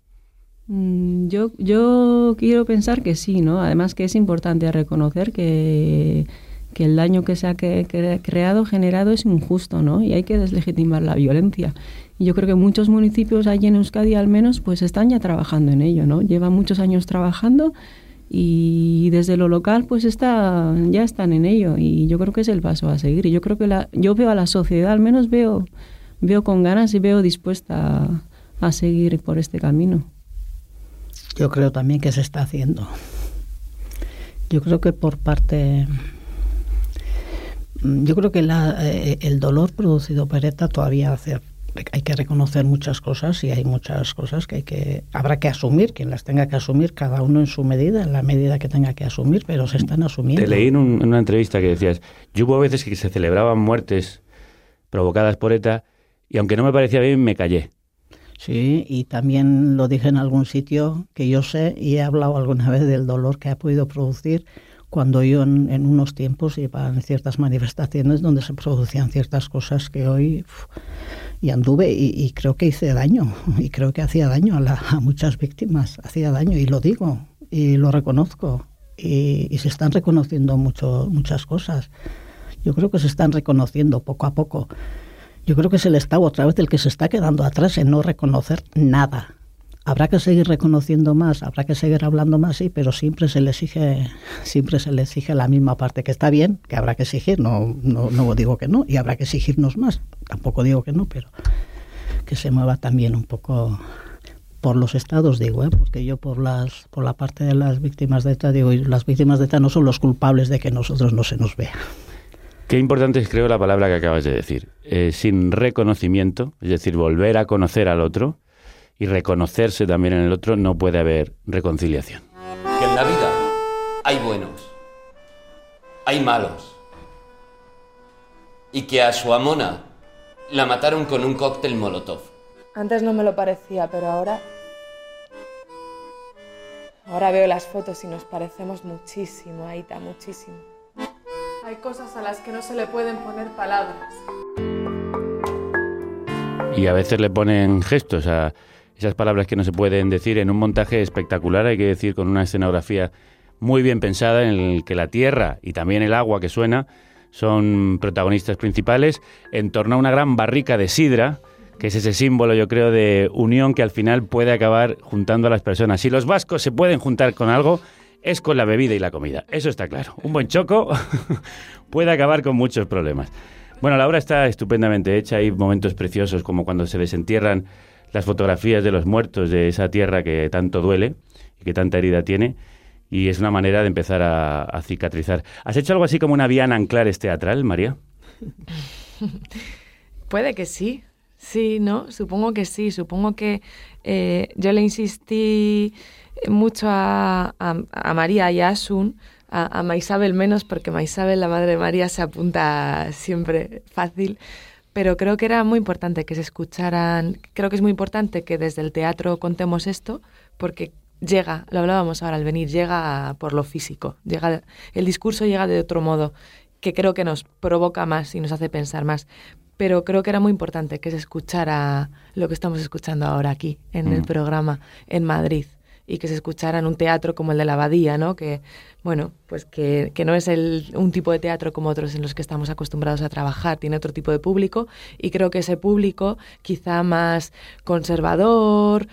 Mm, yo, yo quiero pensar que sí, ¿no? Además que es importante reconocer que que el daño que se ha creado, generado es injusto, ¿no? Y hay que deslegitimar la violencia. Y yo creo que muchos municipios allí en Euskadi al menos pues están ya trabajando en ello, ¿no? Llevan muchos años trabajando y desde lo local pues está, ya están en ello y yo creo que es el paso a seguir. Y yo creo que la, yo veo a la sociedad, al menos veo, veo con ganas y veo dispuesta a, a seguir por este camino. Yo creo también que se está haciendo. Yo creo que por parte yo creo que eh, el dolor producido por ETA todavía hace, hay que reconocer muchas cosas y hay muchas cosas que hay que habrá que asumir, quien las tenga que asumir cada uno en su medida, en la medida que tenga que asumir, pero se están asumiendo. Te leí en, una entrevista que decías, yo hubo veces que se celebraban muertes provocadas por ETA y aunque no me parecía bien me callé. Sí, y también lo dije en algún sitio que yo sé y he hablado alguna vez del dolor que ha podido producir cuando yo en, unos tiempos en ciertas manifestaciones donde se producían ciertas cosas que hoy y anduve y, creo que hice daño y creo que hacía daño a, muchas víctimas, hacía daño y lo digo y lo reconozco y, se están reconociendo mucho, muchas cosas. Yo creo que se están reconociendo poco a poco. Yo creo que es el Estado otra vez el que se está quedando atrás en no reconocer nada. Habrá que seguir reconociendo más, habrá que seguir hablando más, sí, pero siempre se le exige, siempre se le exige la misma parte, que está bien, que habrá que exigir, no, no, no digo que no, y habrá que exigirnos más, tampoco digo que no, pero que se mueva también un poco por los estados, digo, ¿eh? porque yo por las por la parte de las víctimas de ETA digo, las víctimas de ETA no son los culpables de que nosotros no se nos vea. Qué importante es, creo, la palabra que acabas de decir. Eh, sin reconocimiento, es decir, volver a conocer al otro y reconocerse también en el otro, no puede haber reconciliación. Que en la vida hay buenos, hay malos. Y que a su amona la mataron con un cóctel molotov. Antes no me lo parecía, pero ahora... Ahora veo las fotos y nos parecemos muchísimo, Aita, muchísimo. Hay cosas a las que no se le pueden poner palabras. Y a veces le ponen gestos a esas palabras que no se pueden decir en un montaje espectacular, hay que decir, con una escenografía muy bien pensada en el que la tierra y también el agua que suena son protagonistas principales en torno a una gran barrica de sidra, que es ese símbolo, yo creo, de unión que al final puede acabar juntando a las personas. Si los vascos se pueden juntar con algo, es con la bebida y la comida. Eso está claro. Un buen choco (laughs) puede acabar con muchos problemas. Bueno, la obra está estupendamente hecha. Hay momentos preciosos como cuando se desentierran las fotografías de los muertos de esa tierra que tanto duele y que tanta herida tiene. Y es una manera de empezar a, cicatrizar. ¿Has hecho algo así como una vía Anclares teatral, María? (laughs) Puede que sí. Sí, ¿no? Supongo que sí. Supongo que eh, yo le insistí mucho a, María y a Asun, a, a Maisabel menos, porque Maisabel, la madre de María, se apunta siempre fácil, pero creo que era muy importante que se escucharan, creo que es muy importante que desde el teatro contemos esto, porque llega, lo hablábamos ahora al venir, llega por lo físico, llega, el discurso llega de otro modo, que creo que nos provoca más y nos hace pensar más. Pero creo que era muy importante que se escuchara lo que estamos escuchando ahora aquí, en el mm. programa, en Madrid y que se escuchara en un teatro como el de la Abadía, ¿no? Que, bueno, pues que, que no es un tipo de teatro como otros en los que estamos acostumbrados a trabajar, tiene otro tipo de público y creo que ese público quizá más conservador,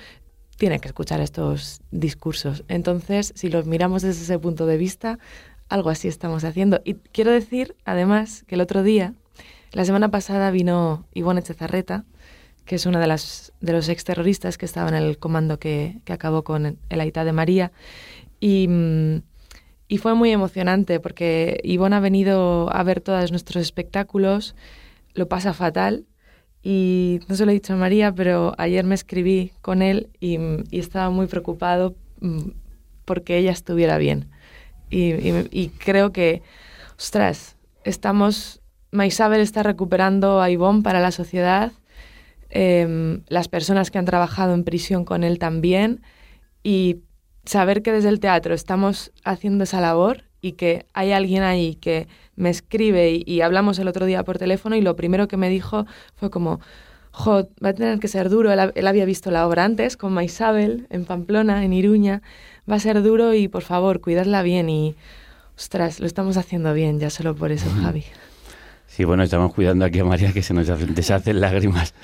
tiene que escuchar estos discursos. Entonces, si los miramos desde ese punto de vista, algo así estamos haciendo. Y quiero decir, además, que el otro día, la semana pasada vino Ivonne Echezarreta, que es una de las de los exterroristas que estaba en el comando que, que acabó con el Aita de María. Y, y, fue muy emocionante porque Ivonne ha venido a ver todos nuestros espectáculos, lo pasa fatal. Y no se lo he dicho a María, pero ayer me escribí con él y, estaba muy preocupado mm, porque ella estuviera bien. Y, y, creo que, ostras, estamos, Maisabel está recuperando a Ivonne para la sociedad Em, las personas que han trabajado en prisión con él también, y saber que desde el teatro estamos haciendo esa labor y que hay alguien ahí que me escribe y, hablamos el otro día por teléfono y lo primero que me dijo fue como, jo, va a tener que ser duro, él, había visto la obra antes con Maisabel en Pamplona, en Iruña, va a ser duro y por favor, cuidadla bien y, ostras, lo estamos haciendo bien, ya solo por eso, Javi. Sí, bueno, estamos cuidando aquí a María que se nos (laughs) deshacen lágrimas.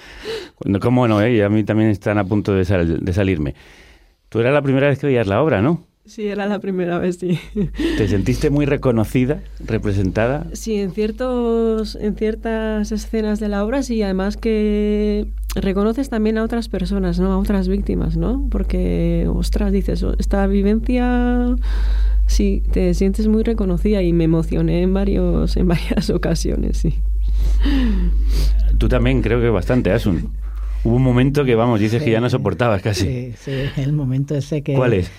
¿Cómo no? Eh? a mí también están a punto de, de salirme. Tú eras la primera vez que veías la obra, ¿no? Sí, era la primera vez, sí. ¿Te sentiste muy reconocida, representada? Sí, en, ciertos, en ciertas escenas de la obra, sí, además que reconoces también a otras personas, ¿no? A otras víctimas, ¿no? Porque, ostras, dices, esta vivencia, sí, te sientes muy reconocida y me emocioné en, varios, en (laughs) varias ocasiones, sí. Tú también, creo que bastante, Asun. Hubo un momento que, vamos, dices que ya no soportabas casi. Sí, sí, el momento ese que... ¿Cuál es?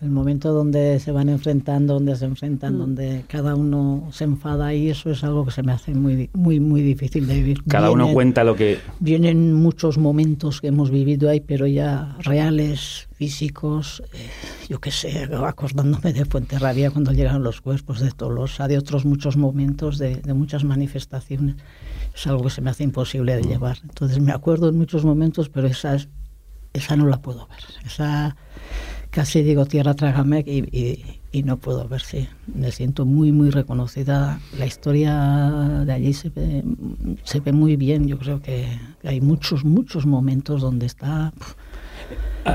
El momento donde se van enfrentando, donde se enfrentan, mm. donde cada uno se enfada y eso es algo que se me hace muy muy muy difícil de vivir. Cada uno cuenta lo que vienen muchos momentos que hemos vivido ahí, pero ya reales, físicos, eh, yo qué sé, acordándome de Fuenterrabía cuando llegaron los cuerpos de Tolosa, de otros muchos momentos, de, de muchas manifestaciones. Es algo que se me hace imposible de mm. llevar. Entonces me acuerdo en muchos momentos, pero esa esa no la puedo ver. Esa casi digo tierra trágame y, y, y, no puedo ver si me siento muy muy reconocida la historia de allí se ve se ve muy bien yo creo que hay muchos muchos momentos donde está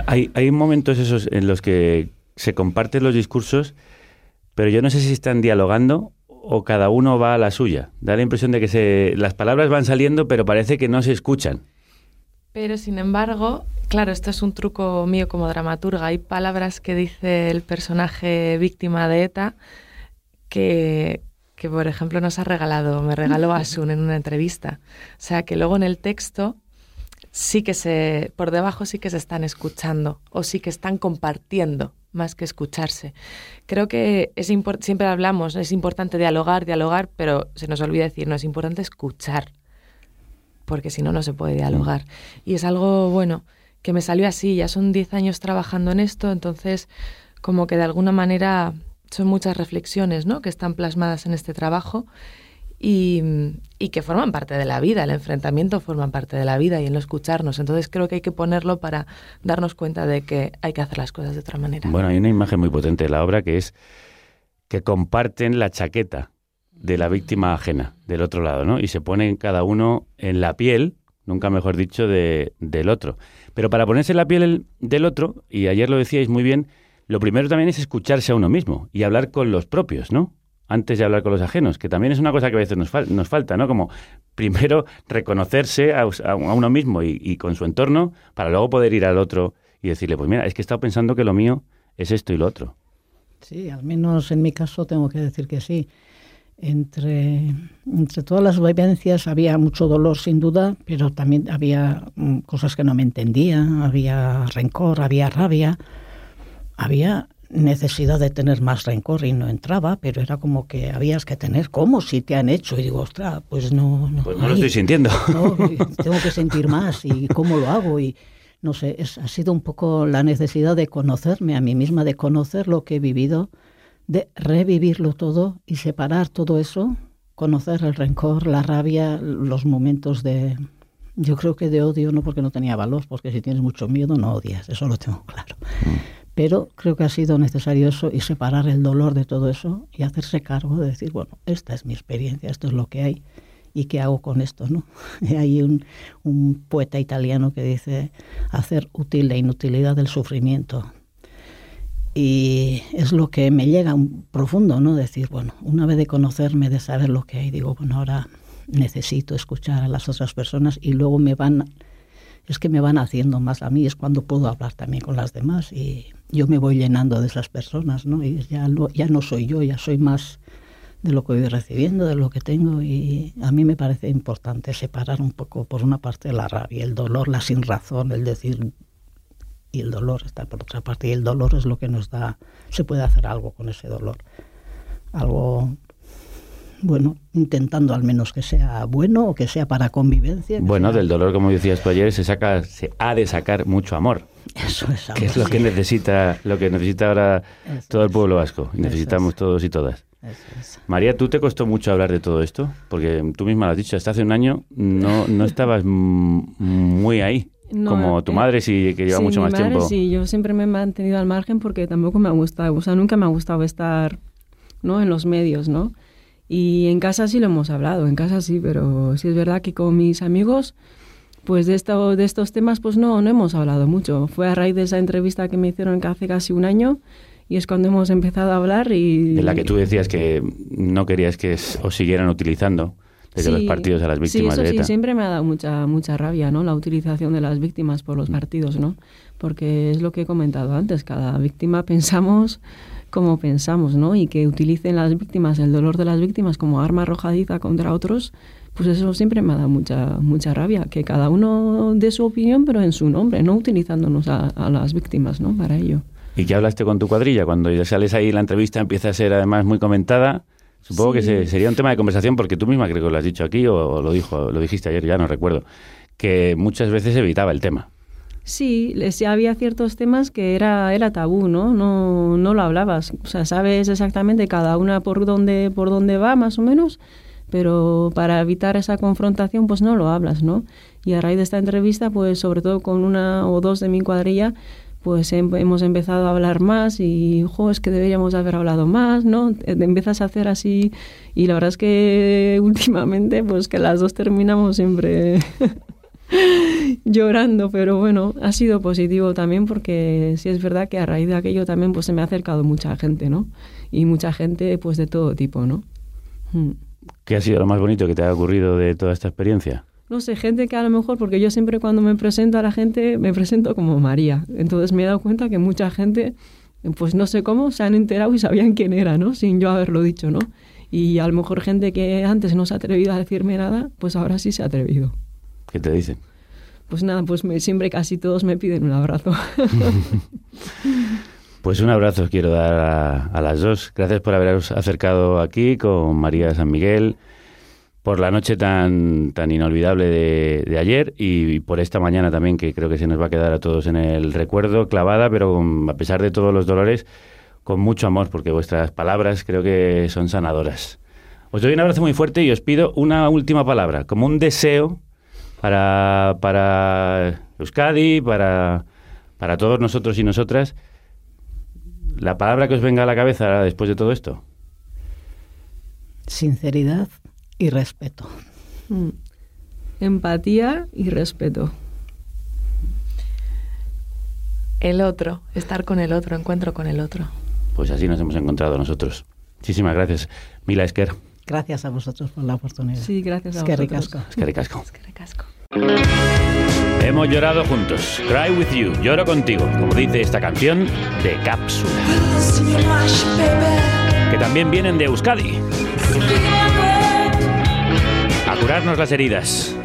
hay, hay momentos esos en los que se comparten los discursos pero yo no sé si están dialogando o cada uno va a la suya. Da la impresión de que se, las palabras van saliendo, pero parece que no se escuchan. Pero sin embargo, claro, esto es un truco mío como dramaturga. Hay palabras que dice el personaje víctima de ETA que, que por ejemplo, nos ha regalado, me regaló Asun en una entrevista. O sea, que luego en el texto sí que se, por debajo sí que se están escuchando o sí que están compartiendo más que escucharse. Creo que es siempre hablamos, es importante dialogar, dialogar, pero se nos olvida decir, no, es importante escuchar, porque si no, no se puede dialogar. Y es algo, bueno, que me salió así, ya son 10 años trabajando en esto, entonces como que de alguna manera son muchas reflexiones, ¿no?, que están plasmadas en este trabajo y, que forman parte de la vida, el enfrentamiento forma parte de la vida y en lo escucharnos. Entonces creo que hay que ponerlo para darnos cuenta de que hay que hacer las cosas de otra manera. Bueno, hay una imagen muy potente de la obra que es que comparten la chaqueta de la víctima ajena del otro lado, ¿no? Y se ponen cada uno en la piel, nunca mejor dicho, de, del otro. Pero para ponerse la piel del otro, y ayer lo decíais muy bien, lo primero también es escucharse a uno mismo y hablar con los propios, ¿no? antes de hablar con los ajenos, que también es una cosa que a veces nos, nos falta, ¿no? Como primero reconocerse a, uno mismo y, con su entorno para luego poder ir al otro y decirle, pues mira, es que he estado pensando que lo mío es esto y lo otro. Sí, al menos en mi caso tengo que decir que sí. Entre, entre todas las vivencias había mucho dolor sin duda, pero también había mm, cosas que no me entendía, había rencor, había rabia, había necesidad de tener más rencor y no entraba, pero era como que habías que tener, como si te han hecho? Y digo, ostras, pues no... No, pues no lo estoy sintiendo. tengo que sentir más y cómo lo hago y no sé, es, ha sido un poco la necesidad de conocerme a mí misma, de conocer lo que he vivido, de revivirlo todo y separar todo eso, conocer el rencor, la rabia, los momentos de... Yo creo que de odio no porque no tenía valor, porque si tienes mucho miedo no odias, eso lo tengo claro. Mm. Pero creo que ha sido necesario eso y separar el dolor de todo eso y hacerse cargo de decir, bueno, esta es mi experiencia, esto es lo que hay y qué hago con esto, ¿no? (laughs) hay un, un poeta italiano que dice hacer útil la inutilidad del sufrimiento. Y es lo que me llega un profundo, ¿no? Decir, bueno, una vez de conocerme, de saber lo que hay, digo, bueno, ahora necesito escuchar a las otras personas y luego me van es que me van haciendo más a mí, es cuando puedo hablar también con las demás y yo me voy llenando de esas personas, ¿no? Y ya, ya no soy yo, ya soy más de lo que voy recibiendo, de lo que tengo y a mí me parece importante separar un poco por una parte la rabia, el dolor, la sin razón, el decir y el dolor está por otra parte y el dolor es lo que nos da, se puede hacer algo con ese dolor, algo bueno, intentando al menos que sea bueno o que sea para convivencia. Bueno, del dolor, como decías tú ayer, se saca, se ha de sacar mucho amor. Eso es Que es lo que necesita, lo que necesita ahora todo el pueblo vasco. Y necesitamos todos y todas. María, ¿tú te costó mucho hablar de todo esto? Porque tú misma lo has dicho, hasta hace un año no, no estabas muy ahí. Como tu eh, madre sí que lleva mucho más madre, tiempo. Sí, yo siempre me he mantenido al margen porque tampoco me ha gustado, o sea, nunca me ha gustado estar ¿no? en los medios, ¿no? Y en casa sí lo hemos hablado, en casa sí, pero sí es verdad que con mis amigos, pues de, esto, de estos temas, pues no, no hemos hablado mucho. Fue a raíz de esa entrevista que me hicieron hace casi un año y es cuando hemos empezado a hablar y... De la que tú decías que no querías que os siguieran utilizando desde los partidos a las víctimas sí, eso de ETA. Sí, siempre me ha dado mucha, mucha rabia, ¿no? La utilización de las víctimas por los partidos, ¿no? Porque es lo que he comentado antes, cada víctima pensamos como pensamos, ¿no? Y que utilicen las víctimas, el dolor de las víctimas como arma arrojadiza contra otros, pues eso siempre me ha dado mucha, mucha rabia, que cada uno dé su opinión, pero en su nombre, no utilizándonos a, las víctimas, ¿no? Para ello. ¿Y qué hablaste con tu cuadrilla? Cuando ya sales ahí la entrevista empieza a ser además muy comentada. Supongo que sería un tema de conversación porque tú misma creo que lo has dicho aquí o, lo dijo, lo dijiste ayer, ya no recuerdo, que muchas veces evitaba el tema. Sí, había ciertos temas que era, era tabú, ¿no? ¿no? No lo hablabas. O sea, sabes exactamente cada una por dónde, por dónde va, más o menos, pero para evitar esa confrontación, pues no lo hablas, ¿no? Y a raíz de esta entrevista, pues sobre todo con una o dos de mi cuadrilla, pues em- hemos empezado a hablar más y, jo, es que deberíamos haber hablado más, ¿no? Eh, Empiezas a hacer así y la verdad es que (laughs) últimamente, pues que las dos terminamos siempre (laughs) llorando, pero bueno, ha sido positivo también porque sí es verdad que a raíz de aquello también pues se me ha acercado mucha gente, ¿no? Y mucha gente pues de todo tipo, ¿no? Mm. ¿Qué ha sido lo más bonito que te ha ocurrido de toda esta experiencia? No sé, gente que a lo mejor, porque yo siempre cuando me presento a la gente, me presento como María. Entonces me he dado cuenta que mucha gente, pues no sé cómo, se han enterado y sabían quién era, ¿no? Sin yo haberlo dicho, ¿no? Y a lo mejor gente que antes no se ha atrevido a decirme nada, pues ahora sí se ha atrevido. ¿Qué te dicen? Pues nada, pues me- siempre casi todos me piden un abrazo. (laughs) Pues un abrazo os quiero dar a, a las dos. Gracias por haberos acercado aquí con María San Miguel, por la noche tan, tan inolvidable de, de ayer y, por esta mañana también, que creo que se nos va a quedar a todos en el recuerdo, clavada, pero a pesar de todos los dolores, con mucho amor, porque vuestras palabras creo que son sanadoras. Os doy un abrazo muy fuerte y os pido una última palabra, como un deseo para, para Euskadi, para, para todos nosotros y nosotras. La palabra que os venga a la cabeza después de todo esto. Sinceridad y respeto. Mm. Empatía y respeto. El otro, estar con el otro, encuentro con el otro. Pues así nos hemos encontrado nosotros. Muchísimas gracias. Mila Esker. Gracias a vosotros por la oportunidad. Sí, gracias a Es que vosotros. ricasco. Es que ricasco. Es que. Hemos llorado juntos. Cry with you. Lloro contigo. Como dice esta canción de Cápsula. Que también vienen de Euskadi. Curarnos las heridas.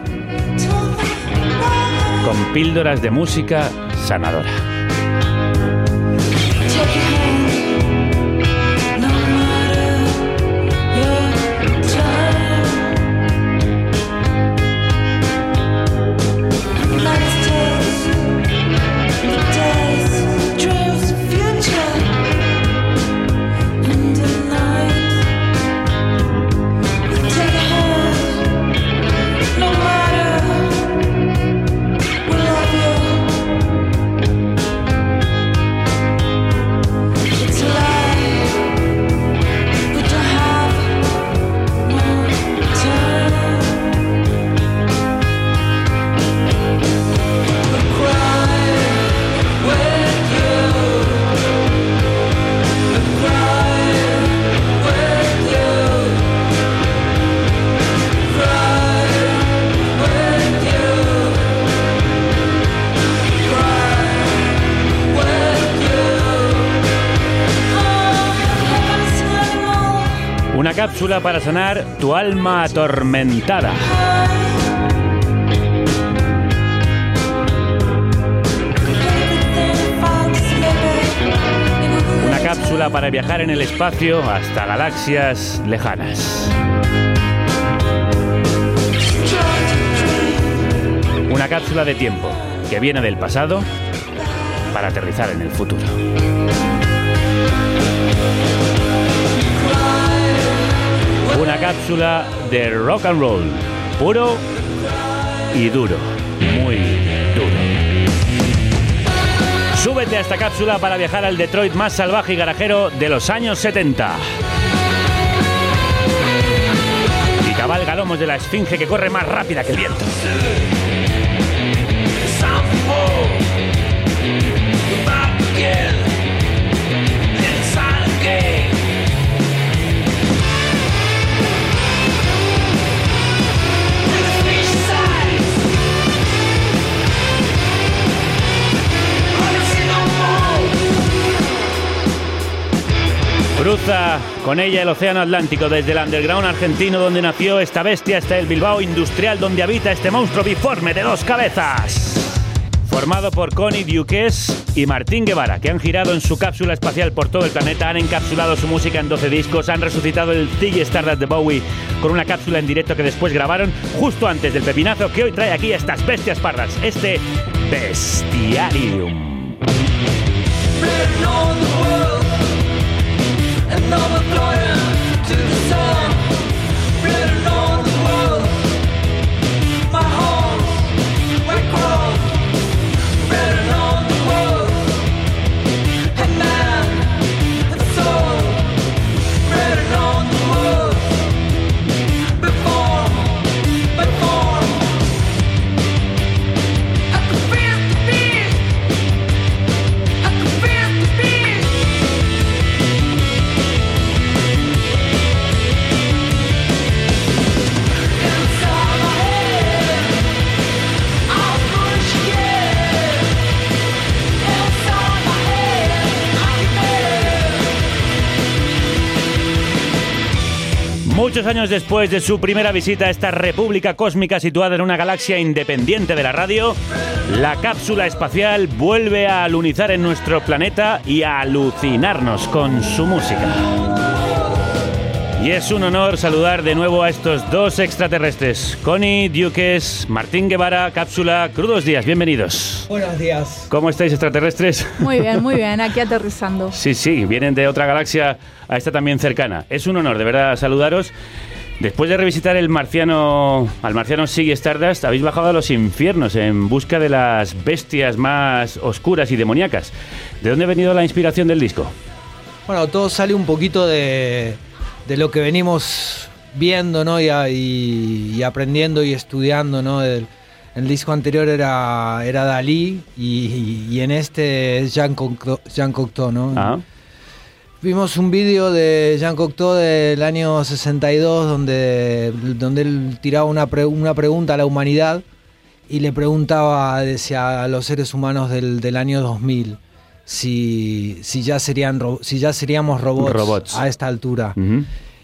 Con píldoras de música sanadora. Cápsula para sanar tu alma atormentada. Una cápsula para viajar en el espacio hasta galaxias lejanas. Una cápsula de tiempo que viene del pasado para aterrizar en el futuro. Una cápsula de rock and roll, puro y duro, muy duro. Súbete a esta cápsula para viajar al Detroit más salvaje y garajero de los años 70. Y cabalga lomos de la esfinge que corre más rápida que el viento. Cruza con ella el Océano Atlántico desde el underground argentino donde nació esta bestia hasta el Bilbao industrial donde habita este monstruo biforme de dos cabezas. Formado por Connie Duques y Martín Guevara, que han girado en su cápsula espacial por todo el planeta, han encapsulado su música en 12 discos, han resucitado el Ziggy Stardust de Bowie con una cápsula en directo que después grabaron justo antes del pepinazo que hoy trae aquí estas bestias pardas, este Bestiarium. overflowing to the sun. Muchos años después de su primera visita a esta república cósmica situada en una galaxia independiente de la radio, la cápsula espacial vuelve a alunizar en nuestro planeta y a alucinarnos con su música. Y es un honor saludar de nuevo a estos dos extraterrestres, Connie Duques, Martín Guevara, cápsula, crudos días, bienvenidos. Buenos días. ¿Cómo estáis extraterrestres? Muy bien, muy (laughs) bien, aquí aterrizando. Sí, sí, vienen de otra galaxia a esta también cercana. Es un honor, de verdad, saludaros. Después de revisitar el marciano, al marciano Sig Stardust, habéis bajado a los infiernos en busca de las bestias más oscuras y demoníacas. ¿De dónde ha venido la inspiración del disco? Bueno, todo sale un poquito de, de lo que venimos viendo, ¿no? Y, y- y aprendiendo y estudiando, ¿no? El, el disco anterior era, era Dalí y, y en este es Jean Cocteau, Jean Cocteau, ¿no? Ah. Vimos un vídeo de Jean Cocteau del año 62 donde, donde él tiraba una, pre- una pregunta a la humanidad y le preguntaba decía, a los seres humanos del, del año 2000 si, si, ya serían, si ya seríamos robots, Robots. a esta altura.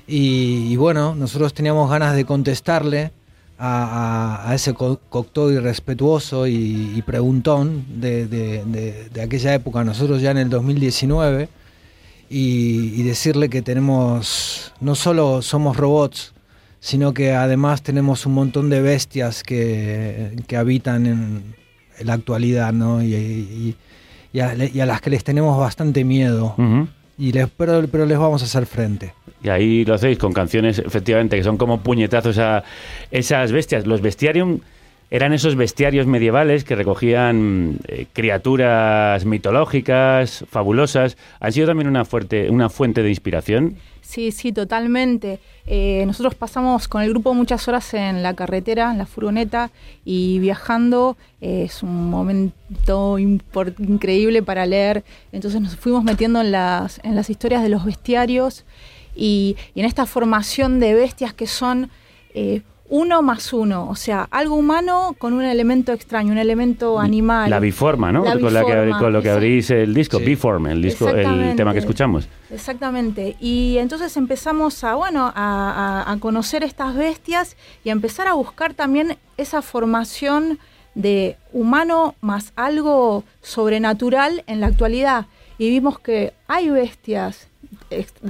Y, y bueno, nosotros teníamos ganas de contestarle a, a- a ese co- Cocteau irrespetuoso y, y preguntón de, de- de- de aquella época, nosotros ya en el 2019, y, y decirle que tenemos, no solo somos robots, sino que además tenemos un montón de bestias que, que habitan en, en la actualidad, ¿no? Y, y- y a, y a las que les tenemos bastante miedo. Y les, pero, pero les vamos a hacer frente. Y ahí lo hacéis con canciones, efectivamente, que son como puñetazos a esas bestias. Los bestiarium eran esos bestiarios medievales que recogían eh, criaturas mitológicas, fabulosas. ¿Han sido también una, fuerte, una fuente de inspiración? Sí, sí, totalmente. Eh, nosotros pasamos con el grupo muchas horas en la carretera, en la furgoneta, y viajando eh, es un momento increíble para leer. Entonces nos fuimos metiendo en las, en las historias de los bestiarios y, y en esta formación de bestias que son eh, uno más uno, o sea, algo humano con un elemento extraño, un elemento animal. La biforma, ¿no? La con, la que, biforma, con lo que abrís el disco, Sí. Biform, el, disco, el Exactamente. tema que escuchamos. Exactamente. Y entonces empezamos a, bueno, a, a- a conocer estas bestias y a empezar a buscar también esa formación de humano más algo sobrenatural en la actualidad. Y vimos que hay bestias,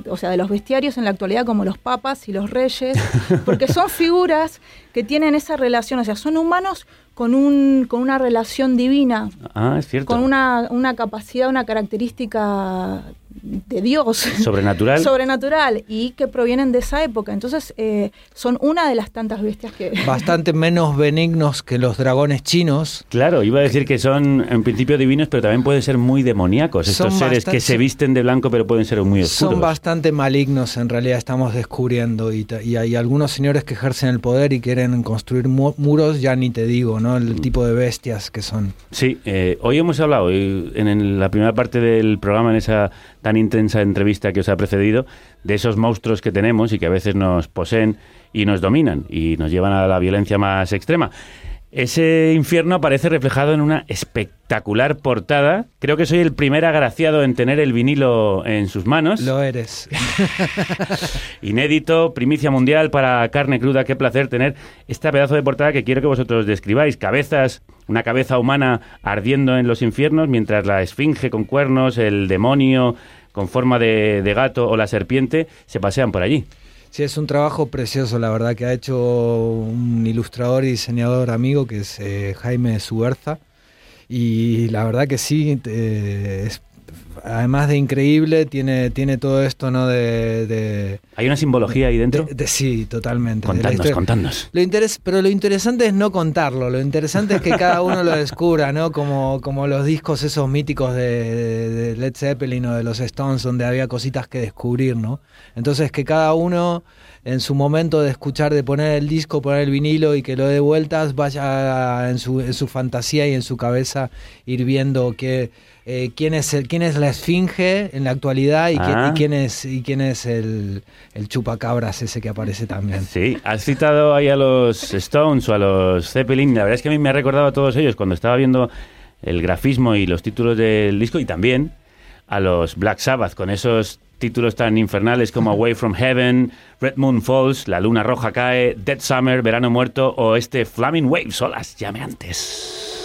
o sea, de los bestiarios en la actualidad como los papas y los reyes, (laughs) porque son figuras que tienen esa relación, o sea, son humanos con, un, con una relación divina, Ah, es cierto. con una, una capacidad, una característica de Dios. Sobrenatural. (laughs) Sobrenatural y que provienen de esa época. Entonces, eh, son una de las tantas bestias que... (laughs) Bastante menos benignos que los dragones chinos. Claro, iba a decir que son en principio divinos, pero también pueden ser muy demoníacos. Estos Son seres que se visten de blanco, pero pueden ser muy oscuros. Son bastante malignos en realidad, estamos descubriendo. Y, hay algunos señores que ejercen el poder y quieren construir mu- muros, ya ni te digo, ¿no? El tipo de bestias que son. Sí, eh, hoy hemos hablado, en la primera parte del programa, en esa tan intensa entrevista que os ha precedido, de esos monstruos que tenemos y que a veces nos poseen y nos dominan y nos llevan a la violencia más extrema. Ese infierno aparece reflejado en una espectacular portada. Creo que soy el primer agraciado en tener el vinilo en sus manos. Lo eres. (laughs) Inédito, primicia mundial para carne cruda. Qué placer tener esta pedazo de portada que quiero que vosotros describáis. Cabezas, una cabeza humana ardiendo en los infiernos, mientras la esfinge con cuernos, el demonio con forma de, de gato o la serpiente se pasean por allí. Sí, es un trabajo precioso, la verdad, que ha hecho un ilustrador y diseñador amigo que es eh, Jaime Suberza. Y la verdad que sí, eh, además de increíble, tiene, tiene todo esto, ¿no? De, de- ¿Hay una simbología ahí dentro? de- de- sí, totalmente. Contadnos, contadnos. Lo interes- pero lo interesante es no contarlo, lo interesante es que cada uno lo descubra, ¿no? Como, como los discos esos míticos de, Led Zeppelin o de los Stones, donde había cositas que descubrir, ¿no? Entonces que cada uno en su momento de escuchar, de poner el disco, poner el vinilo y que lo dé vueltas, vaya en su, en su fantasía y en su cabeza ir viendo que, eh, quién, es el, quién es la esfinge en la actualidad y, quién, Ah. y quién es, y quién es el, el chupacabras ese que aparece también. Sí, has citado ahí a los Stones o a los Zeppelin. La verdad es que a mí me ha recordado a todos ellos cuando estaba viendo el grafismo y los títulos del disco y también a los Black Sabbath con esos títulos tan infernales como (laughs) Away from Heaven, Red Moon Falls, La Luna Roja Cae, Dead Summer, Verano Muerto o este Flaming Waves, olas llameantes.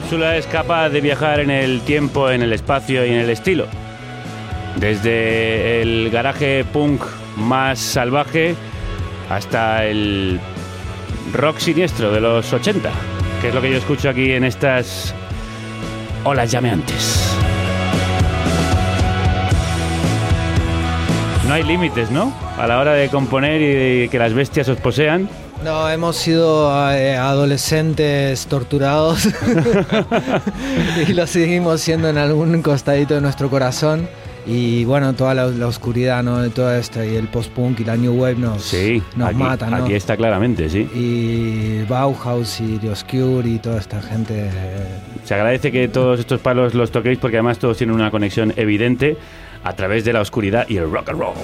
Cápsula es capaz de viajar en el tiempo, en el espacio y en el estilo. Desde el garaje punk más salvaje hasta el rock siniestro de los 80, que es lo que yo escucho aquí en estas olas llameantes. No hay límites, ¿no? A la hora de componer y que las bestias os posean. No, hemos sido eh, adolescentes torturados (laughs) y lo seguimos siendo en algún costadito de nuestro corazón. Y bueno, toda la, la oscuridad ¿no? de todo esto y el post-punk y la new wave nos, Sí, nos aquí, matan. ¿no? aquí está claramente, sí. Y Bauhaus y The Obscure y toda esta gente. eh, Se agradece que todos estos palos los toquéis porque además todos tienen una conexión evidente a través de la oscuridad y el rock and roll.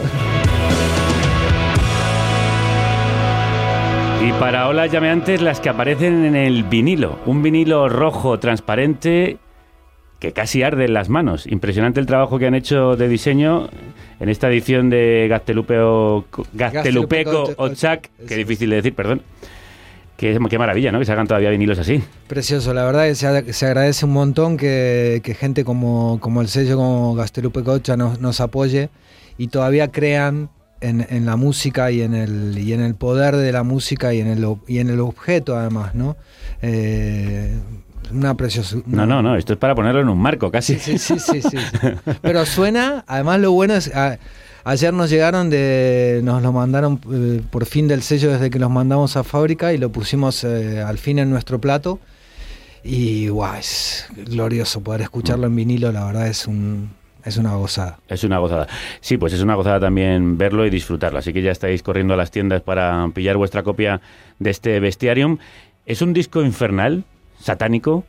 Y para olas llameantes las que aparecen en el vinilo, un vinilo rojo transparente que casi arde en las manos. Impresionante el trabajo que han hecho de diseño en esta edición de Gaztelupeo, Gaztelupeco Gaztelupeco Ochak, que difícil de decir, perdón. Qué, qué maravilla, ¿no? Que se hagan todavía vinilos así. Precioso, la verdad que se, ag- se agradece un montón que, que gente como, como el sello, como Gastelupe Cocha nos, nos apoye y todavía crean en, en la música y en, el, y en el poder de la música y en el, y en el objeto además, ¿no? Eh, una preciosidad. No, no, no, esto es para ponerlo en un marco casi. Sí, sí, sí, sí, sí. Pero suena, además lo bueno es, a- ayer nos llegaron de, nos lo mandaron eh, por fin del sello desde que los mandamos a fábrica y lo pusimos eh, al fin en nuestro plato. Y guau, es glorioso poder escucharlo en vinilo, la verdad es un es una gozada. Es una gozada. Sí, pues es una gozada también verlo y disfrutarlo. Así que ya estáis corriendo a las tiendas para pillar vuestra copia de este Bestiarium. ¿Es un disco infernal? ¿Satánico?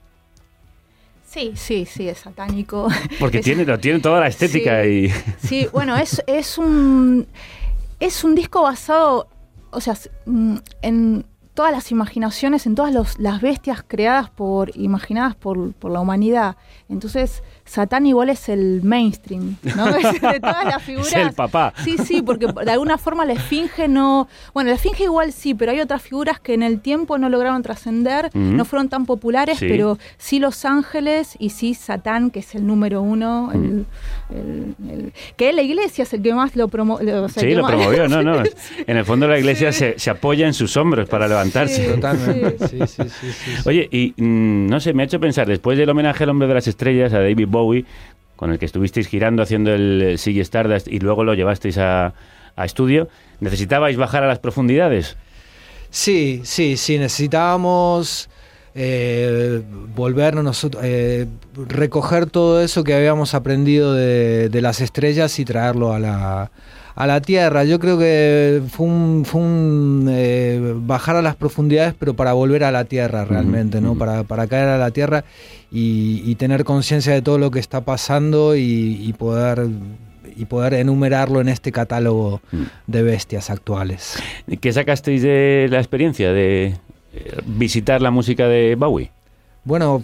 Sí, sí, sí, es satánico. (laughs) Porque Es- tiene, lo tiene toda la estética Sí. y... Sí, (laughs) bueno, es, es un es un disco basado, o sea, mm, en todas las imaginaciones, en todas los- las bestias creadas por, imaginadas por, por la humanidad. Entonces, Satán igual es el mainstream, ¿no? (laughs) Es de todas las figuras. (laughs) Es el papá. Sí, sí, porque de alguna forma la esfinge no. Bueno, la esfinge igual sí, pero hay otras figuras que en el tiempo no lograron trascender, no fueron tan populares, Sí. pero sí Los Ángeles y sí Satán, que es el número uno. el- el- el- que la iglesia es el que más lo promovió. Sí, lo promovió, no, no. (laughs) En el fondo la iglesia se, se apoya en sus hombros para levantarse. Totalmente. Sí, sí, sí, sí. Oye, y mm, no sé, me ha hecho pensar, después del homenaje al hombre de las estrellas, a David Bowie, con el que estuvisteis girando haciendo el Sigue Stardust y luego lo llevasteis a, a estudio, ¿necesitabais bajar a las profundidades? Sí, sí, sí, necesitábamos eh, volvernos nosotros, eh, recoger todo eso que habíamos aprendido de, de las estrellas y traerlo a la, a la Tierra. Yo creo que fue un, fue un eh, bajar a las profundidades, pero para volver a la Tierra realmente, ¿no? Para, para caer a la Tierra y, y tener conciencia de todo lo que está pasando y, y poder y poder enumerarlo en este catálogo de bestias actuales. ¿Qué sacasteis de la experiencia de eh, visitar la música de Bowie? Bueno,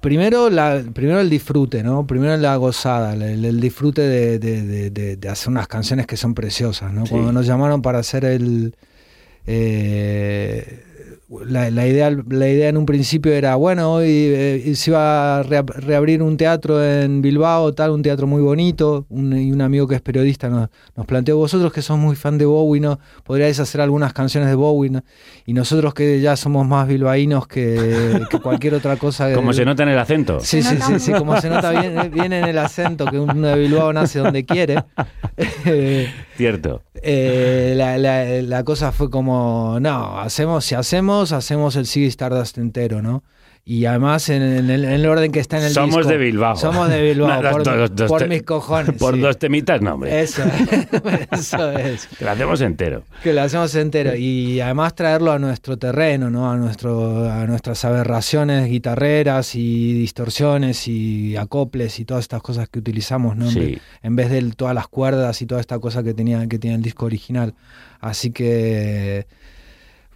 primero, la, primero el disfrute, ¿no? Primero la gozada, el, el disfrute de, de- de- de- de hacer unas canciones que son preciosas, ¿no? Sí. Cuando nos llamaron para hacer el... eh, la, la idea, la idea en un principio era, bueno, hoy eh, se iba a rea- reabrir un teatro en Bilbao, tal, un teatro muy bonito, un, y un amigo que es periodista nos, nos planteó, vosotros que son muy fan de Bowie, ¿no? ¿Podríais hacer algunas canciones de Bowie? ¿no? Y nosotros que ya somos más bilbaínos que, que cualquier otra cosa. Como se nota en el acento. Sí, sí, sí, sí, como se nota bien, bien en el acento, que uno de Bilbao nace donde quiere. (laughs) Cierto. Eh, la, la- cosa fue como, no, hacemos, si hacemos, hacemos el Ziggy Stardust entero, ¿no? Y además en, en el, en el orden que está en el Somos disco. de Bilbao. Somos de Bilbao, (laughs) Nada, por, dos- dos por te- mis cojones. Por sí. dos temitas, no, hombre. Eso, (laughs) eso es. Que lo hacemos entero. Que lo hacemos entero. Y además traerlo a nuestro terreno, ¿no? A, nuestro, a nuestras aberraciones guitarreras y distorsiones y acoples y todas estas cosas que utilizamos, ¿no? Sí. en vez de todas las cuerdas y toda esta cosa que tenía, que tenía el disco original. Así que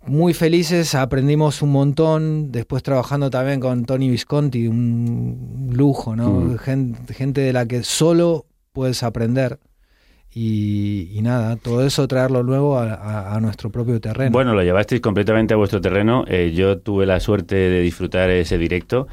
muy felices, aprendimos un montón, después trabajando también con Tony Visconti, un lujo, ¿no? Mm. Gen- gente de la que solo puedes aprender. Y, y nada, todo eso traerlo luego a, a- a nuestro propio terreno. Bueno, lo llevasteis completamente a vuestro terreno. Eh, yo tuve la suerte de disfrutar ese directo.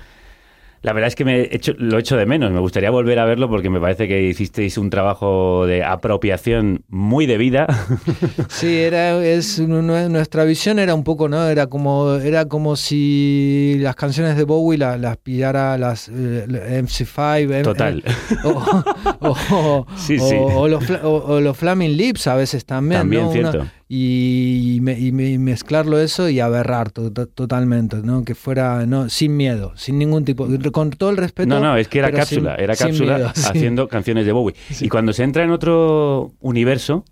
La verdad es que me he hecho- lo echo de menos. Me gustaría volver a verlo porque me parece que hicisteis un trabajo de apropiación muy de vida. (laughs) (laughs) Sí, era, es, nu- nu- nuestra visión era un poco, ¿no? Era como, era como si las canciones de Bowie la- las pillara las eh, la MC5. em- Total. eh, o, (laughs) o- o- sí. o los, o- Flaming Lips a veces también. También, ¿no? Cierto. Y me- y mezclarlo eso y aberrar to- to- totalmente, ¿no? Que fuera no sin miedo, sin ningún tipo, con todo el respeto. No, no, es que era sin- cápsula, era cápsula miedo, (laughs) sí. haciendo canciones de Bowie. Y cuando se entra en otro universo,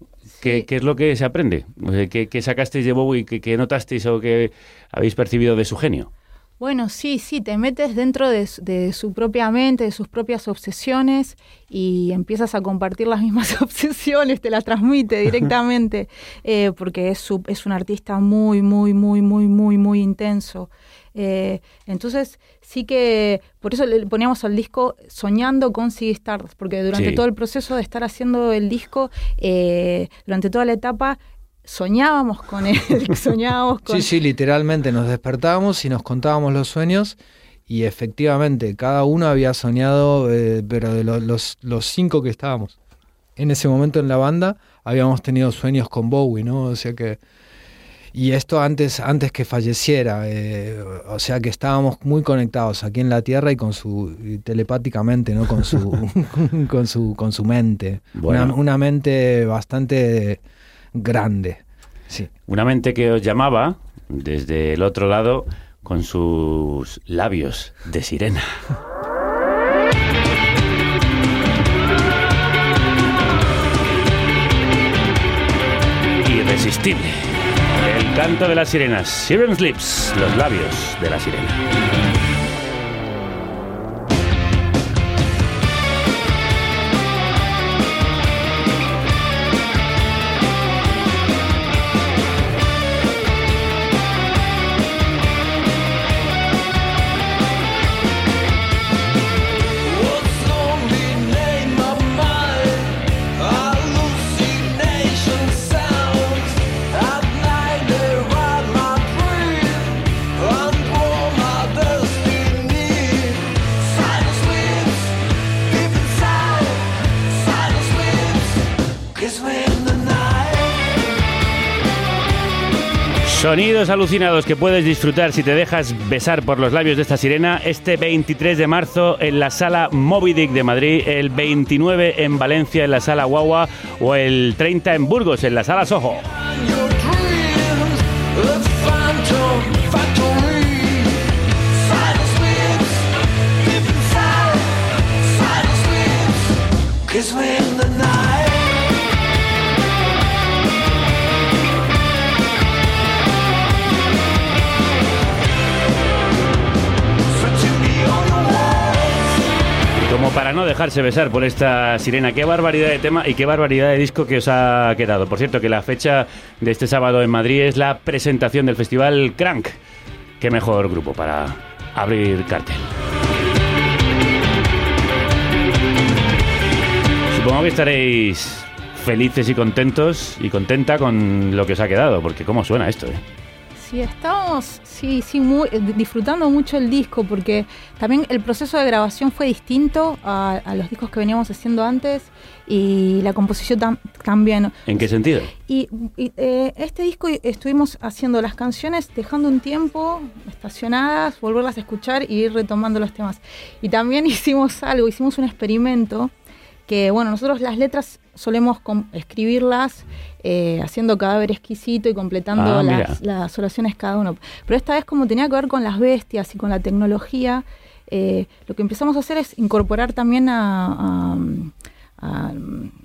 ¿qué, qué es lo que se aprende? O sea, ¿Qué, qué sacasteis de Bowie? ¿Qué, qué notasteis o qué habéis percibido de su genio? Bueno, sí, sí, te metes dentro de, su- de su propia mente, de sus propias obsesiones y empiezas a compartir las mismas (laughs) obsesiones, te las transmite (laughs) directamente, eh, porque es, su- es un artista muy, muy, muy, muy, muy, muy intenso. Eh, entonces, sí que, por eso le poníamos al disco soñando con Ziggy Stardust, porque durante Sí. todo el proceso de estar haciendo el disco, eh, durante toda la etapa, soñábamos con él, (laughs) soñábamos con... Sí, sí, literalmente nos despertábamos y nos contábamos los sueños y efectivamente cada uno había soñado, eh, pero de lo- los, los cinco que estábamos en ese momento en la banda habíamos tenido sueños con Bowie, ¿no? O sea que... Y esto antes, antes que falleciera, eh, o sea que estábamos muy conectados aquí en la Tierra y con su y telepáticamente, ¿no? Con su, (laughs) con su, con su mente. Bueno. Una, una mente bastante grande. Sí. Una mente que os llamaba desde el otro lado con sus labios de sirena. (laughs) Irresistible. El canto de las sirenas. Siren's Lips. Los labios de la sirena. Sonidos alucinados que puedes disfrutar si te dejas besar por los labios de esta sirena este 23 de marzo en la sala Moby Dick de Madrid, el 29 en Valencia en la sala Guagua o el 30 en Burgos en la sala Soho. Para no dejarse besar por esta sirena, qué barbaridad de tema y qué barbaridad de disco que os ha quedado. Por cierto, que la fecha de este sábado en Madrid es la presentación del festival Crank. Qué mejor grupo para abrir cartel. Supongo que estaréis felices y contentos y contenta con lo que os ha quedado, porque cómo suena esto, ¿eh? Sí, estamos sí, sí, muy, eh, disfrutando mucho el disco porque también el proceso de grabación fue distinto a, a los discos que veníamos haciendo antes y la composición tam- también. ¿En qué sentido? Y, y, eh, este disco estuvimos haciendo las canciones, dejando un tiempo estacionadas, volverlas a escuchar y ir retomando los temas. Y también (laughs) hicimos algo, hicimos un experimento que, bueno, nosotros las letras solemos escribirlas eh, haciendo cadáver exquisito y completando Ah, las, las oraciones cada uno. Pero esta vez como tenía que ver con las bestias y con la tecnología, eh, lo que empezamos a hacer es incorporar también a, a- a,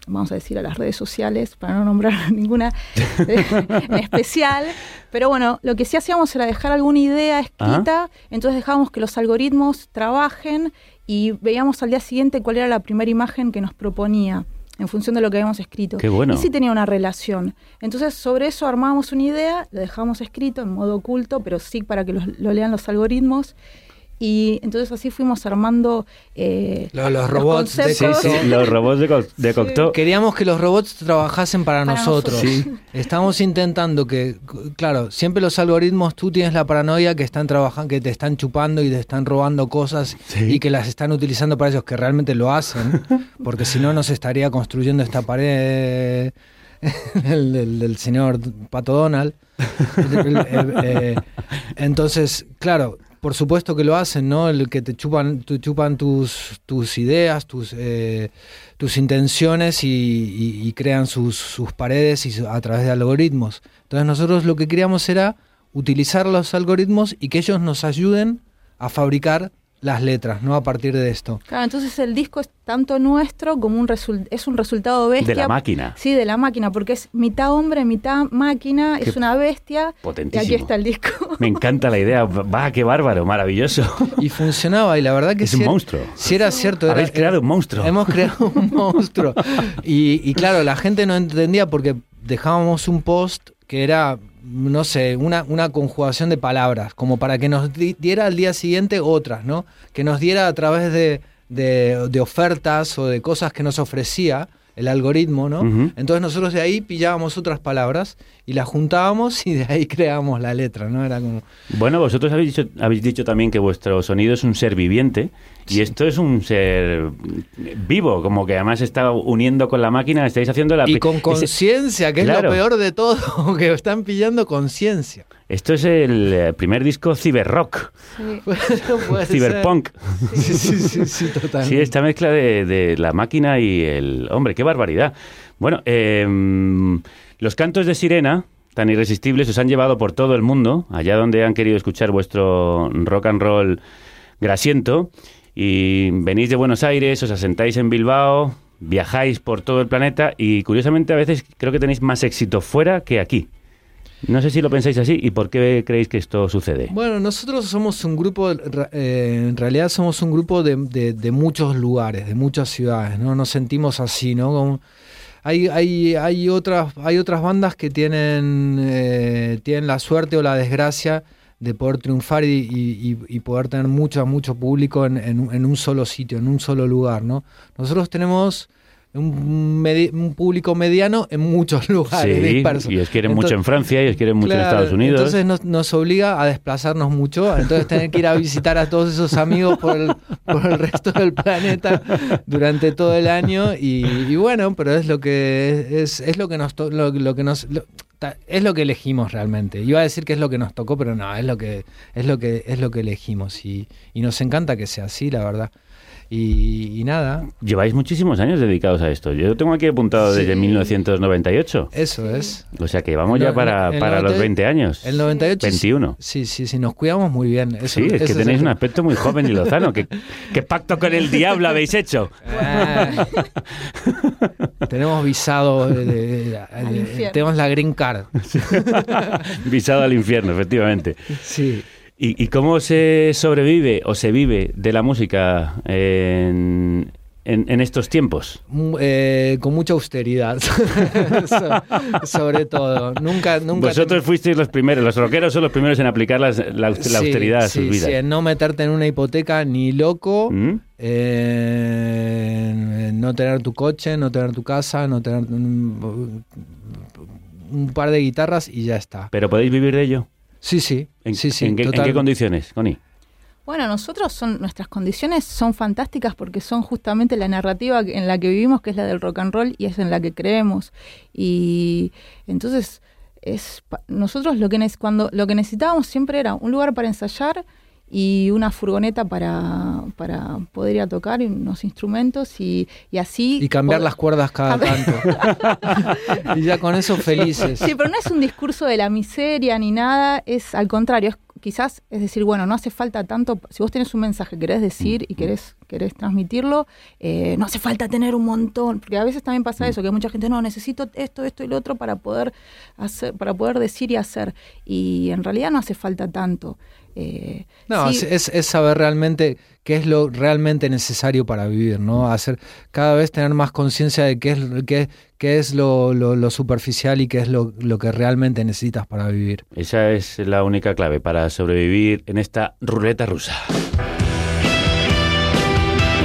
vamos a decir, a las redes sociales, para no nombrar (laughs) ninguna (laughs) en especial. Pero bueno, lo que sí hacíamos era dejar alguna idea escrita, entonces dejábamos que los algoritmos trabajen y veíamos al día siguiente cuál era la primera imagen que nos proponía en función de lo que habíamos escrito. Qué bueno. Y sí tenía una relación. Entonces, sobre eso armábamos una idea, lo dejamos escrito en modo oculto, pero sí para que los- lo lean los algoritmos. Y entonces así fuimos armando eh, Lo- los robots de conceptos. Sí, sí, Los robots de, co- de Cocteau. Queríamos que los robots trabajasen para, Para nosotros. nosotros. Estamos intentando que, claro, siempre los algoritmos, tú tienes la paranoia que están trabajando, que te están chupando y te están robando cosas y que las están utilizando para ellos, que realmente lo hacen, porque si no, no se estaría construyendo esta pared (laughs) del, del- del señor Pato Donald. El- el- eh, entonces, claro, por supuesto que lo hacen, ¿no? El que te chupan, te chupan tus, ideas, tus, eh, tus intenciones y, y- y crean sus, sus paredes y a través de algoritmos. Entonces nosotros lo que queríamos era utilizar los algoritmos y que ellos nos ayuden a fabricar las letras, ¿no? A partir de esto. Claro, entonces el disco es tanto nuestro como un es un resultado bestia. De la máquina. Sí, de la máquina, porque es mitad hombre, mitad máquina, Qué es una bestia. Y potentísimo. aquí está el disco. (laughs) Me encanta la idea. Va, qué bárbaro, maravilloso. Y funcionaba, y la verdad que Es si un era- monstruo. Si era cierto. era- Habéis creado un monstruo. Hemos creado un (laughs) monstruo. Y, y claro, la gente no entendía porque dejábamos un post que era, no sé, una, una conjugación de palabras, como para que nos di- diera al día siguiente otras, ¿no? Que nos diera a través de, de- de ofertas o de cosas que nos ofrecía el algoritmo, ¿no? Entonces nosotros de ahí pillábamos otras palabras y las juntábamos y de ahí (laughs) creábamos la letra, ¿no? Era como... Bueno, vosotros habéis dicho, habéis dicho también que vuestro sonido es un ser viviente y esto es un ser vivo, como que además está uniendo con la máquina, estáis haciendo la... Y con conciencia, que es lo peor de todo, (laughs) que están pillando conciencia. Esto es el eh, primer disco ciberrock, (laughs) Puede ciberpunk. Sí, sí, sí, sí, (laughs) totalmente. Sí, esta mezcla de, de la máquina y el hombre, qué barbaridad. Bueno, eh, los cantos de sirena, tan irresistibles, os han llevado por todo el mundo, allá donde han querido escuchar vuestro rock and roll grasiento, y venís de Buenos Aires, os asentáis en Bilbao, viajáis por todo el planeta y curiosamente a veces creo que tenéis más éxito fuera que aquí. No sé si lo pensáis así y por qué creéis que esto sucede. Bueno, nosotros somos un grupo, ra- eh, en realidad somos un grupo de, muchos lugares, de muchas ciudades, ¿no? Nos sentimos así, ¿no? Hay, hay, hay, otras, hay otras bandas que tienen, eh, tienen la suerte o la desgracia de poder triunfar y, y- poder tener mucho, mucho público en, en en un solo sitio, en un solo lugar, ¿no? Nosotros tenemos un, medi- un público mediano en muchos (laughs) lugares Sí, dispersos. y os quieren mucho en Francia y os quieren mucho en Estados Unidos. Entonces nos, nos obliga a desplazarnos mucho, entonces tener que ir a visitar a todos esos amigos por el, por el resto del planeta durante todo el año y, y bueno, pero es lo que es, es lo que nos to- lo, lo que nos lo- es lo que elegimos realmente. Iba a decir que es lo que nos tocó, pero no, es lo que es lo que es lo que elegimos y, y nos encanta que sea así, la verdad. Y, y nada. Lleváis muchísimos años dedicados a esto. Yo lo tengo aquí apuntado desde Sí. 1998. Eso es. O sea que vamos ya para, el para los 98 20 años. El 98. 21. Sí, sí, sí, nos cuidamos muy bien. Eso- Sí, es que tenéis un aspecto muy joven y lozano. ¿Qué, qué pacto con el diablo habéis hecho? Ah. tenemos visado, de- de- de- Al infierno. tenemos la green card. (laughs) Visado al infierno, efectivamente. Sí. ¿Y, y cómo se sobrevive o se vive de la música en, en- en estos tiempos? Mm, eh, con mucha austeridad, (laughs) So- sobre todo. Nunca, nunca. Vosotros fuisteis los primeros, los rockeros son los primeros en aplicar las- la, la Sí, austeridad a sí, sus vidas. sí, en no meterte en una hipoteca ni loco, ¿Mm? eh, no tener tu coche, no tener tu casa, no tener un, un par de guitarras y ya está. ¿Pero podéis vivir de ello? Sí, sí. ¿En, sí, sí, en qué, en total. qué condiciones, Connie? Bueno, nosotros son nuestras condiciones son fantásticas porque son justamente la narrativa en la que vivimos, que es la del rock and roll y es en la que creemos. Y entonces es pa- nosotros lo que cuando lo que necesitábamos siempre era un lugar para ensayar y una furgoneta para, para poder ir a tocar y unos instrumentos y, y así Y cambiar las cuerdas cada tanto. (laughs) y ya con eso felices. Sí, pero no es un discurso de la miseria ni nada, es al contrario, es quizás es decir, bueno, no hace falta tanto, si vos tenés un mensaje que querés decir y querés, querés transmitirlo, eh, no hace falta tener un montón, porque a veces también pasa eso, que mucha gente, no, necesito esto, esto y lo otro para poder hacer, para poder decir y hacer, y en realidad no hace falta tanto. Eh, No, sí, es, saber realmente qué es lo realmente necesario para vivir, ¿no? Hacer cada vez tener más conciencia de qué es, qué, qué es lo, lo- lo superficial y qué es lo, lo que realmente necesitas para vivir. Esa es la única clave para sobrevivir en esta ruleta rusa.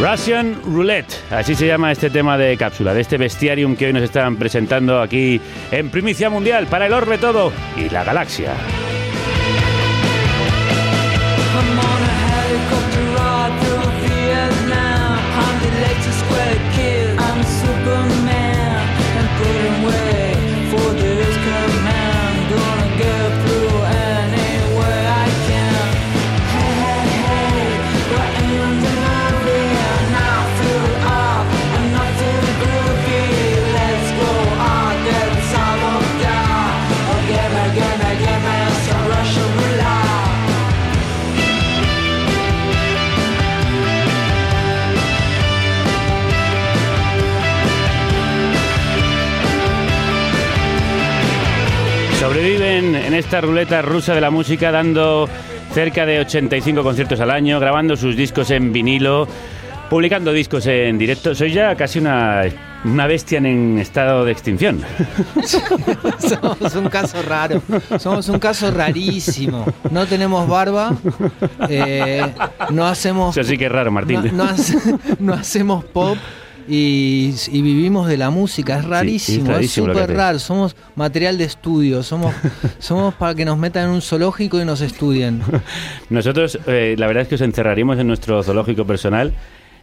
Russian Roulette, así se llama este tema de cápsula, de este bestiarium que hoy nos están presentando aquí en Primicia Mundial para el Orbe Todo y la Galaxia. Esta ruleta rusa de la música dando cerca de 85 conciertos al año, grabando sus discos en vinilo, publicando discos en directo. Soy ya casi una, una bestia en estado de extinción. (laughs) Somos un caso raro. Somos un caso rarísimo. No tenemos barba. eh, no hacemos. Eso sí que es raro, Martín. No, no hace- no hacemos pop. Y, y vivimos de la música, es rarísimo, es súper raro. Somos material de estudio, somos, (laughs) somos para que nos metan en un zoológico y nos estudien. (laughs) Nosotros, eh, la verdad es que os encerraríamos en nuestro zoológico personal,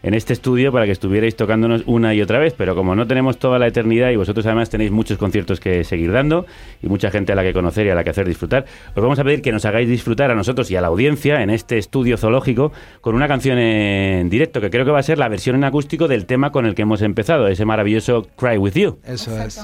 en este estudio, para que estuvierais tocándonos una y otra vez, pero como no tenemos toda la eternidad y vosotros además tenéis muchos conciertos que seguir dando y mucha gente a la que conocer y a la que hacer disfrutar, os vamos a pedir que nos hagáis disfrutar a nosotros y a la audiencia en este estudio zoológico con una canción en directo, que creo que va a ser la versión en acústico del tema con el que hemos empezado, ese maravilloso Cry With You. Eso es.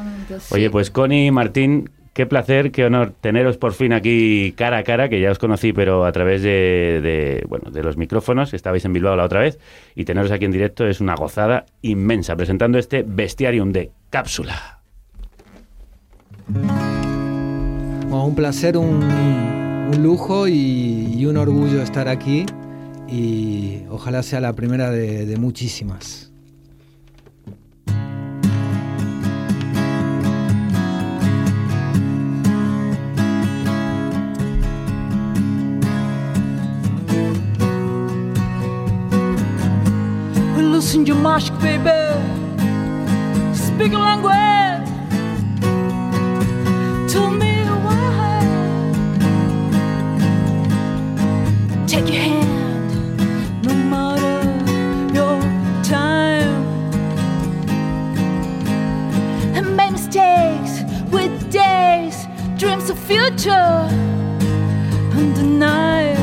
Oye, pues Connie, Martín, qué placer, qué honor teneros por fin aquí cara a cara, que ya os conocí, pero a través de, bueno, de los micrófonos, estabais en Bilbao la otra vez, y teneros aquí en directo es una gozada inmensa, presentando este bestiarium de cápsula. Un placer, un, lujo y, un orgullo estar aquí. Y ojalá sea la primera de muchísimas. We loosen your mask, baby. Speak a language. Tell me why. Take your hand, no matter your time. And mistakes with days, dreams of future. Undeniable.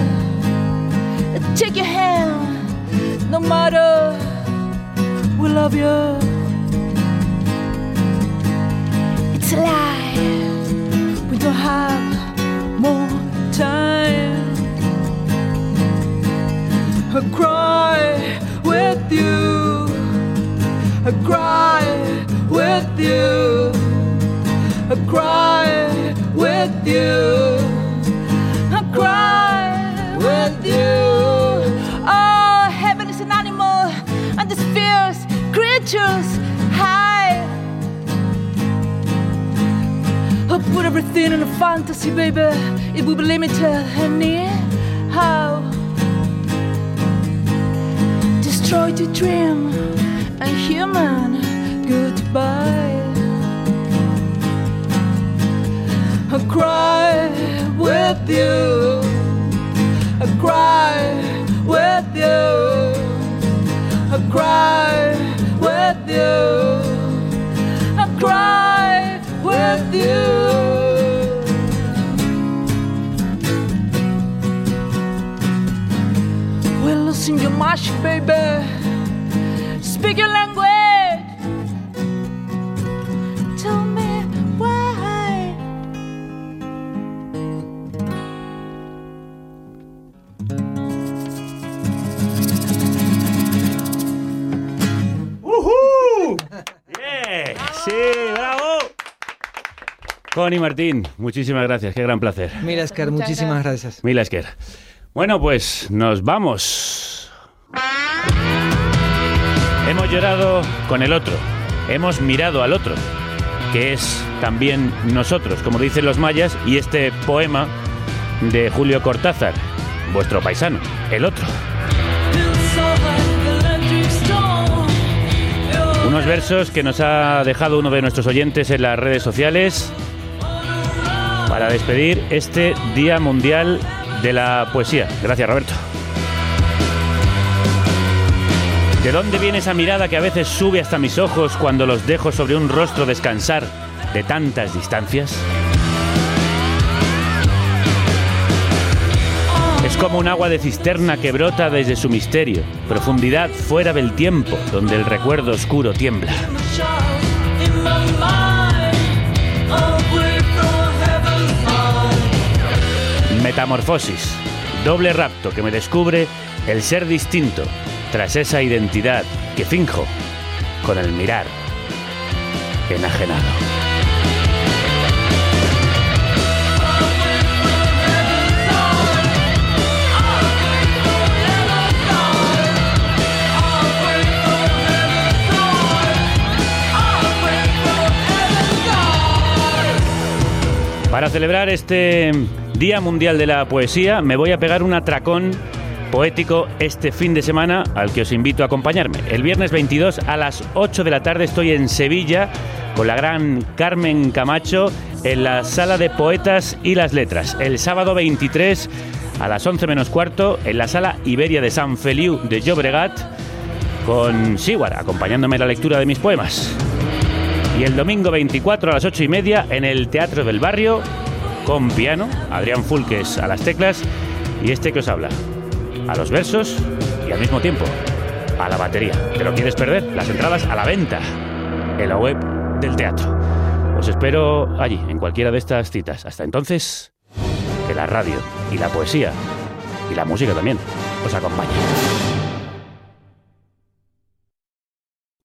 Take your hand, no matter We love you. It's a lie. We don't have more time. I cry with you. I cry with you. I cry with you. I cry with you. The spheres, creatures, high. I put everything in a fantasy, baby. It will be limited near. How? Destroy the dream and human goodbye. I cry with you. I cry with you. I cry with you. I cry with you. We're losing your magic, baby. Speak your language. Connie Martín, muchísimas gracias, qué gran placer. Mira, Esker, muchísimas gracias. Mila Esker. Bueno, pues nos vamos. Hemos llorado con el otro, hemos mirado al otro, que es también nosotros, como dicen los mayas, y este poema de Julio Cortázar, vuestro paisano, el otro. Unos versos que nos ha dejado uno de nuestros oyentes en las redes sociales para despedir este Día Mundial de la Poesía. Gracias, Roberto. ¿De dónde viene esa mirada que a veces sube hasta mis ojos cuando los dejo sobre un rostro descansar de tantas distancias? Es como un agua de cisterna que brota desde su misterio, profundidad fuera del tiempo, donde el recuerdo oscuro tiembla. Metamorfosis, doble rapto que me descubre el ser distinto tras esa identidad que finjo con el mirar enajenado. Para celebrar este Día Mundial de la Poesía, me voy a pegar un atracón poético este fin de semana al que os invito a acompañarme. El viernes 22 a las 8 de la tarde estoy en Sevilla con la gran Carmen Camacho en la Sala de Poetas y las Letras. El sábado 23 a las 11 menos cuarto en la Sala Iberia de San Feliu de Llobregat con Siwar acompañándome en la lectura de mis poemas. Y el domingo 24 a las 8 y media en el Teatro del Barrio con piano, Adrián Fulques a las teclas y este que os habla, a los versos y al mismo tiempo a la batería. ¿Te lo quieres perder? Las entradas a la venta en la web del teatro. Os espero allí, en cualquiera de estas citas. Hasta entonces, que la radio y la poesía y la música también os acompañen.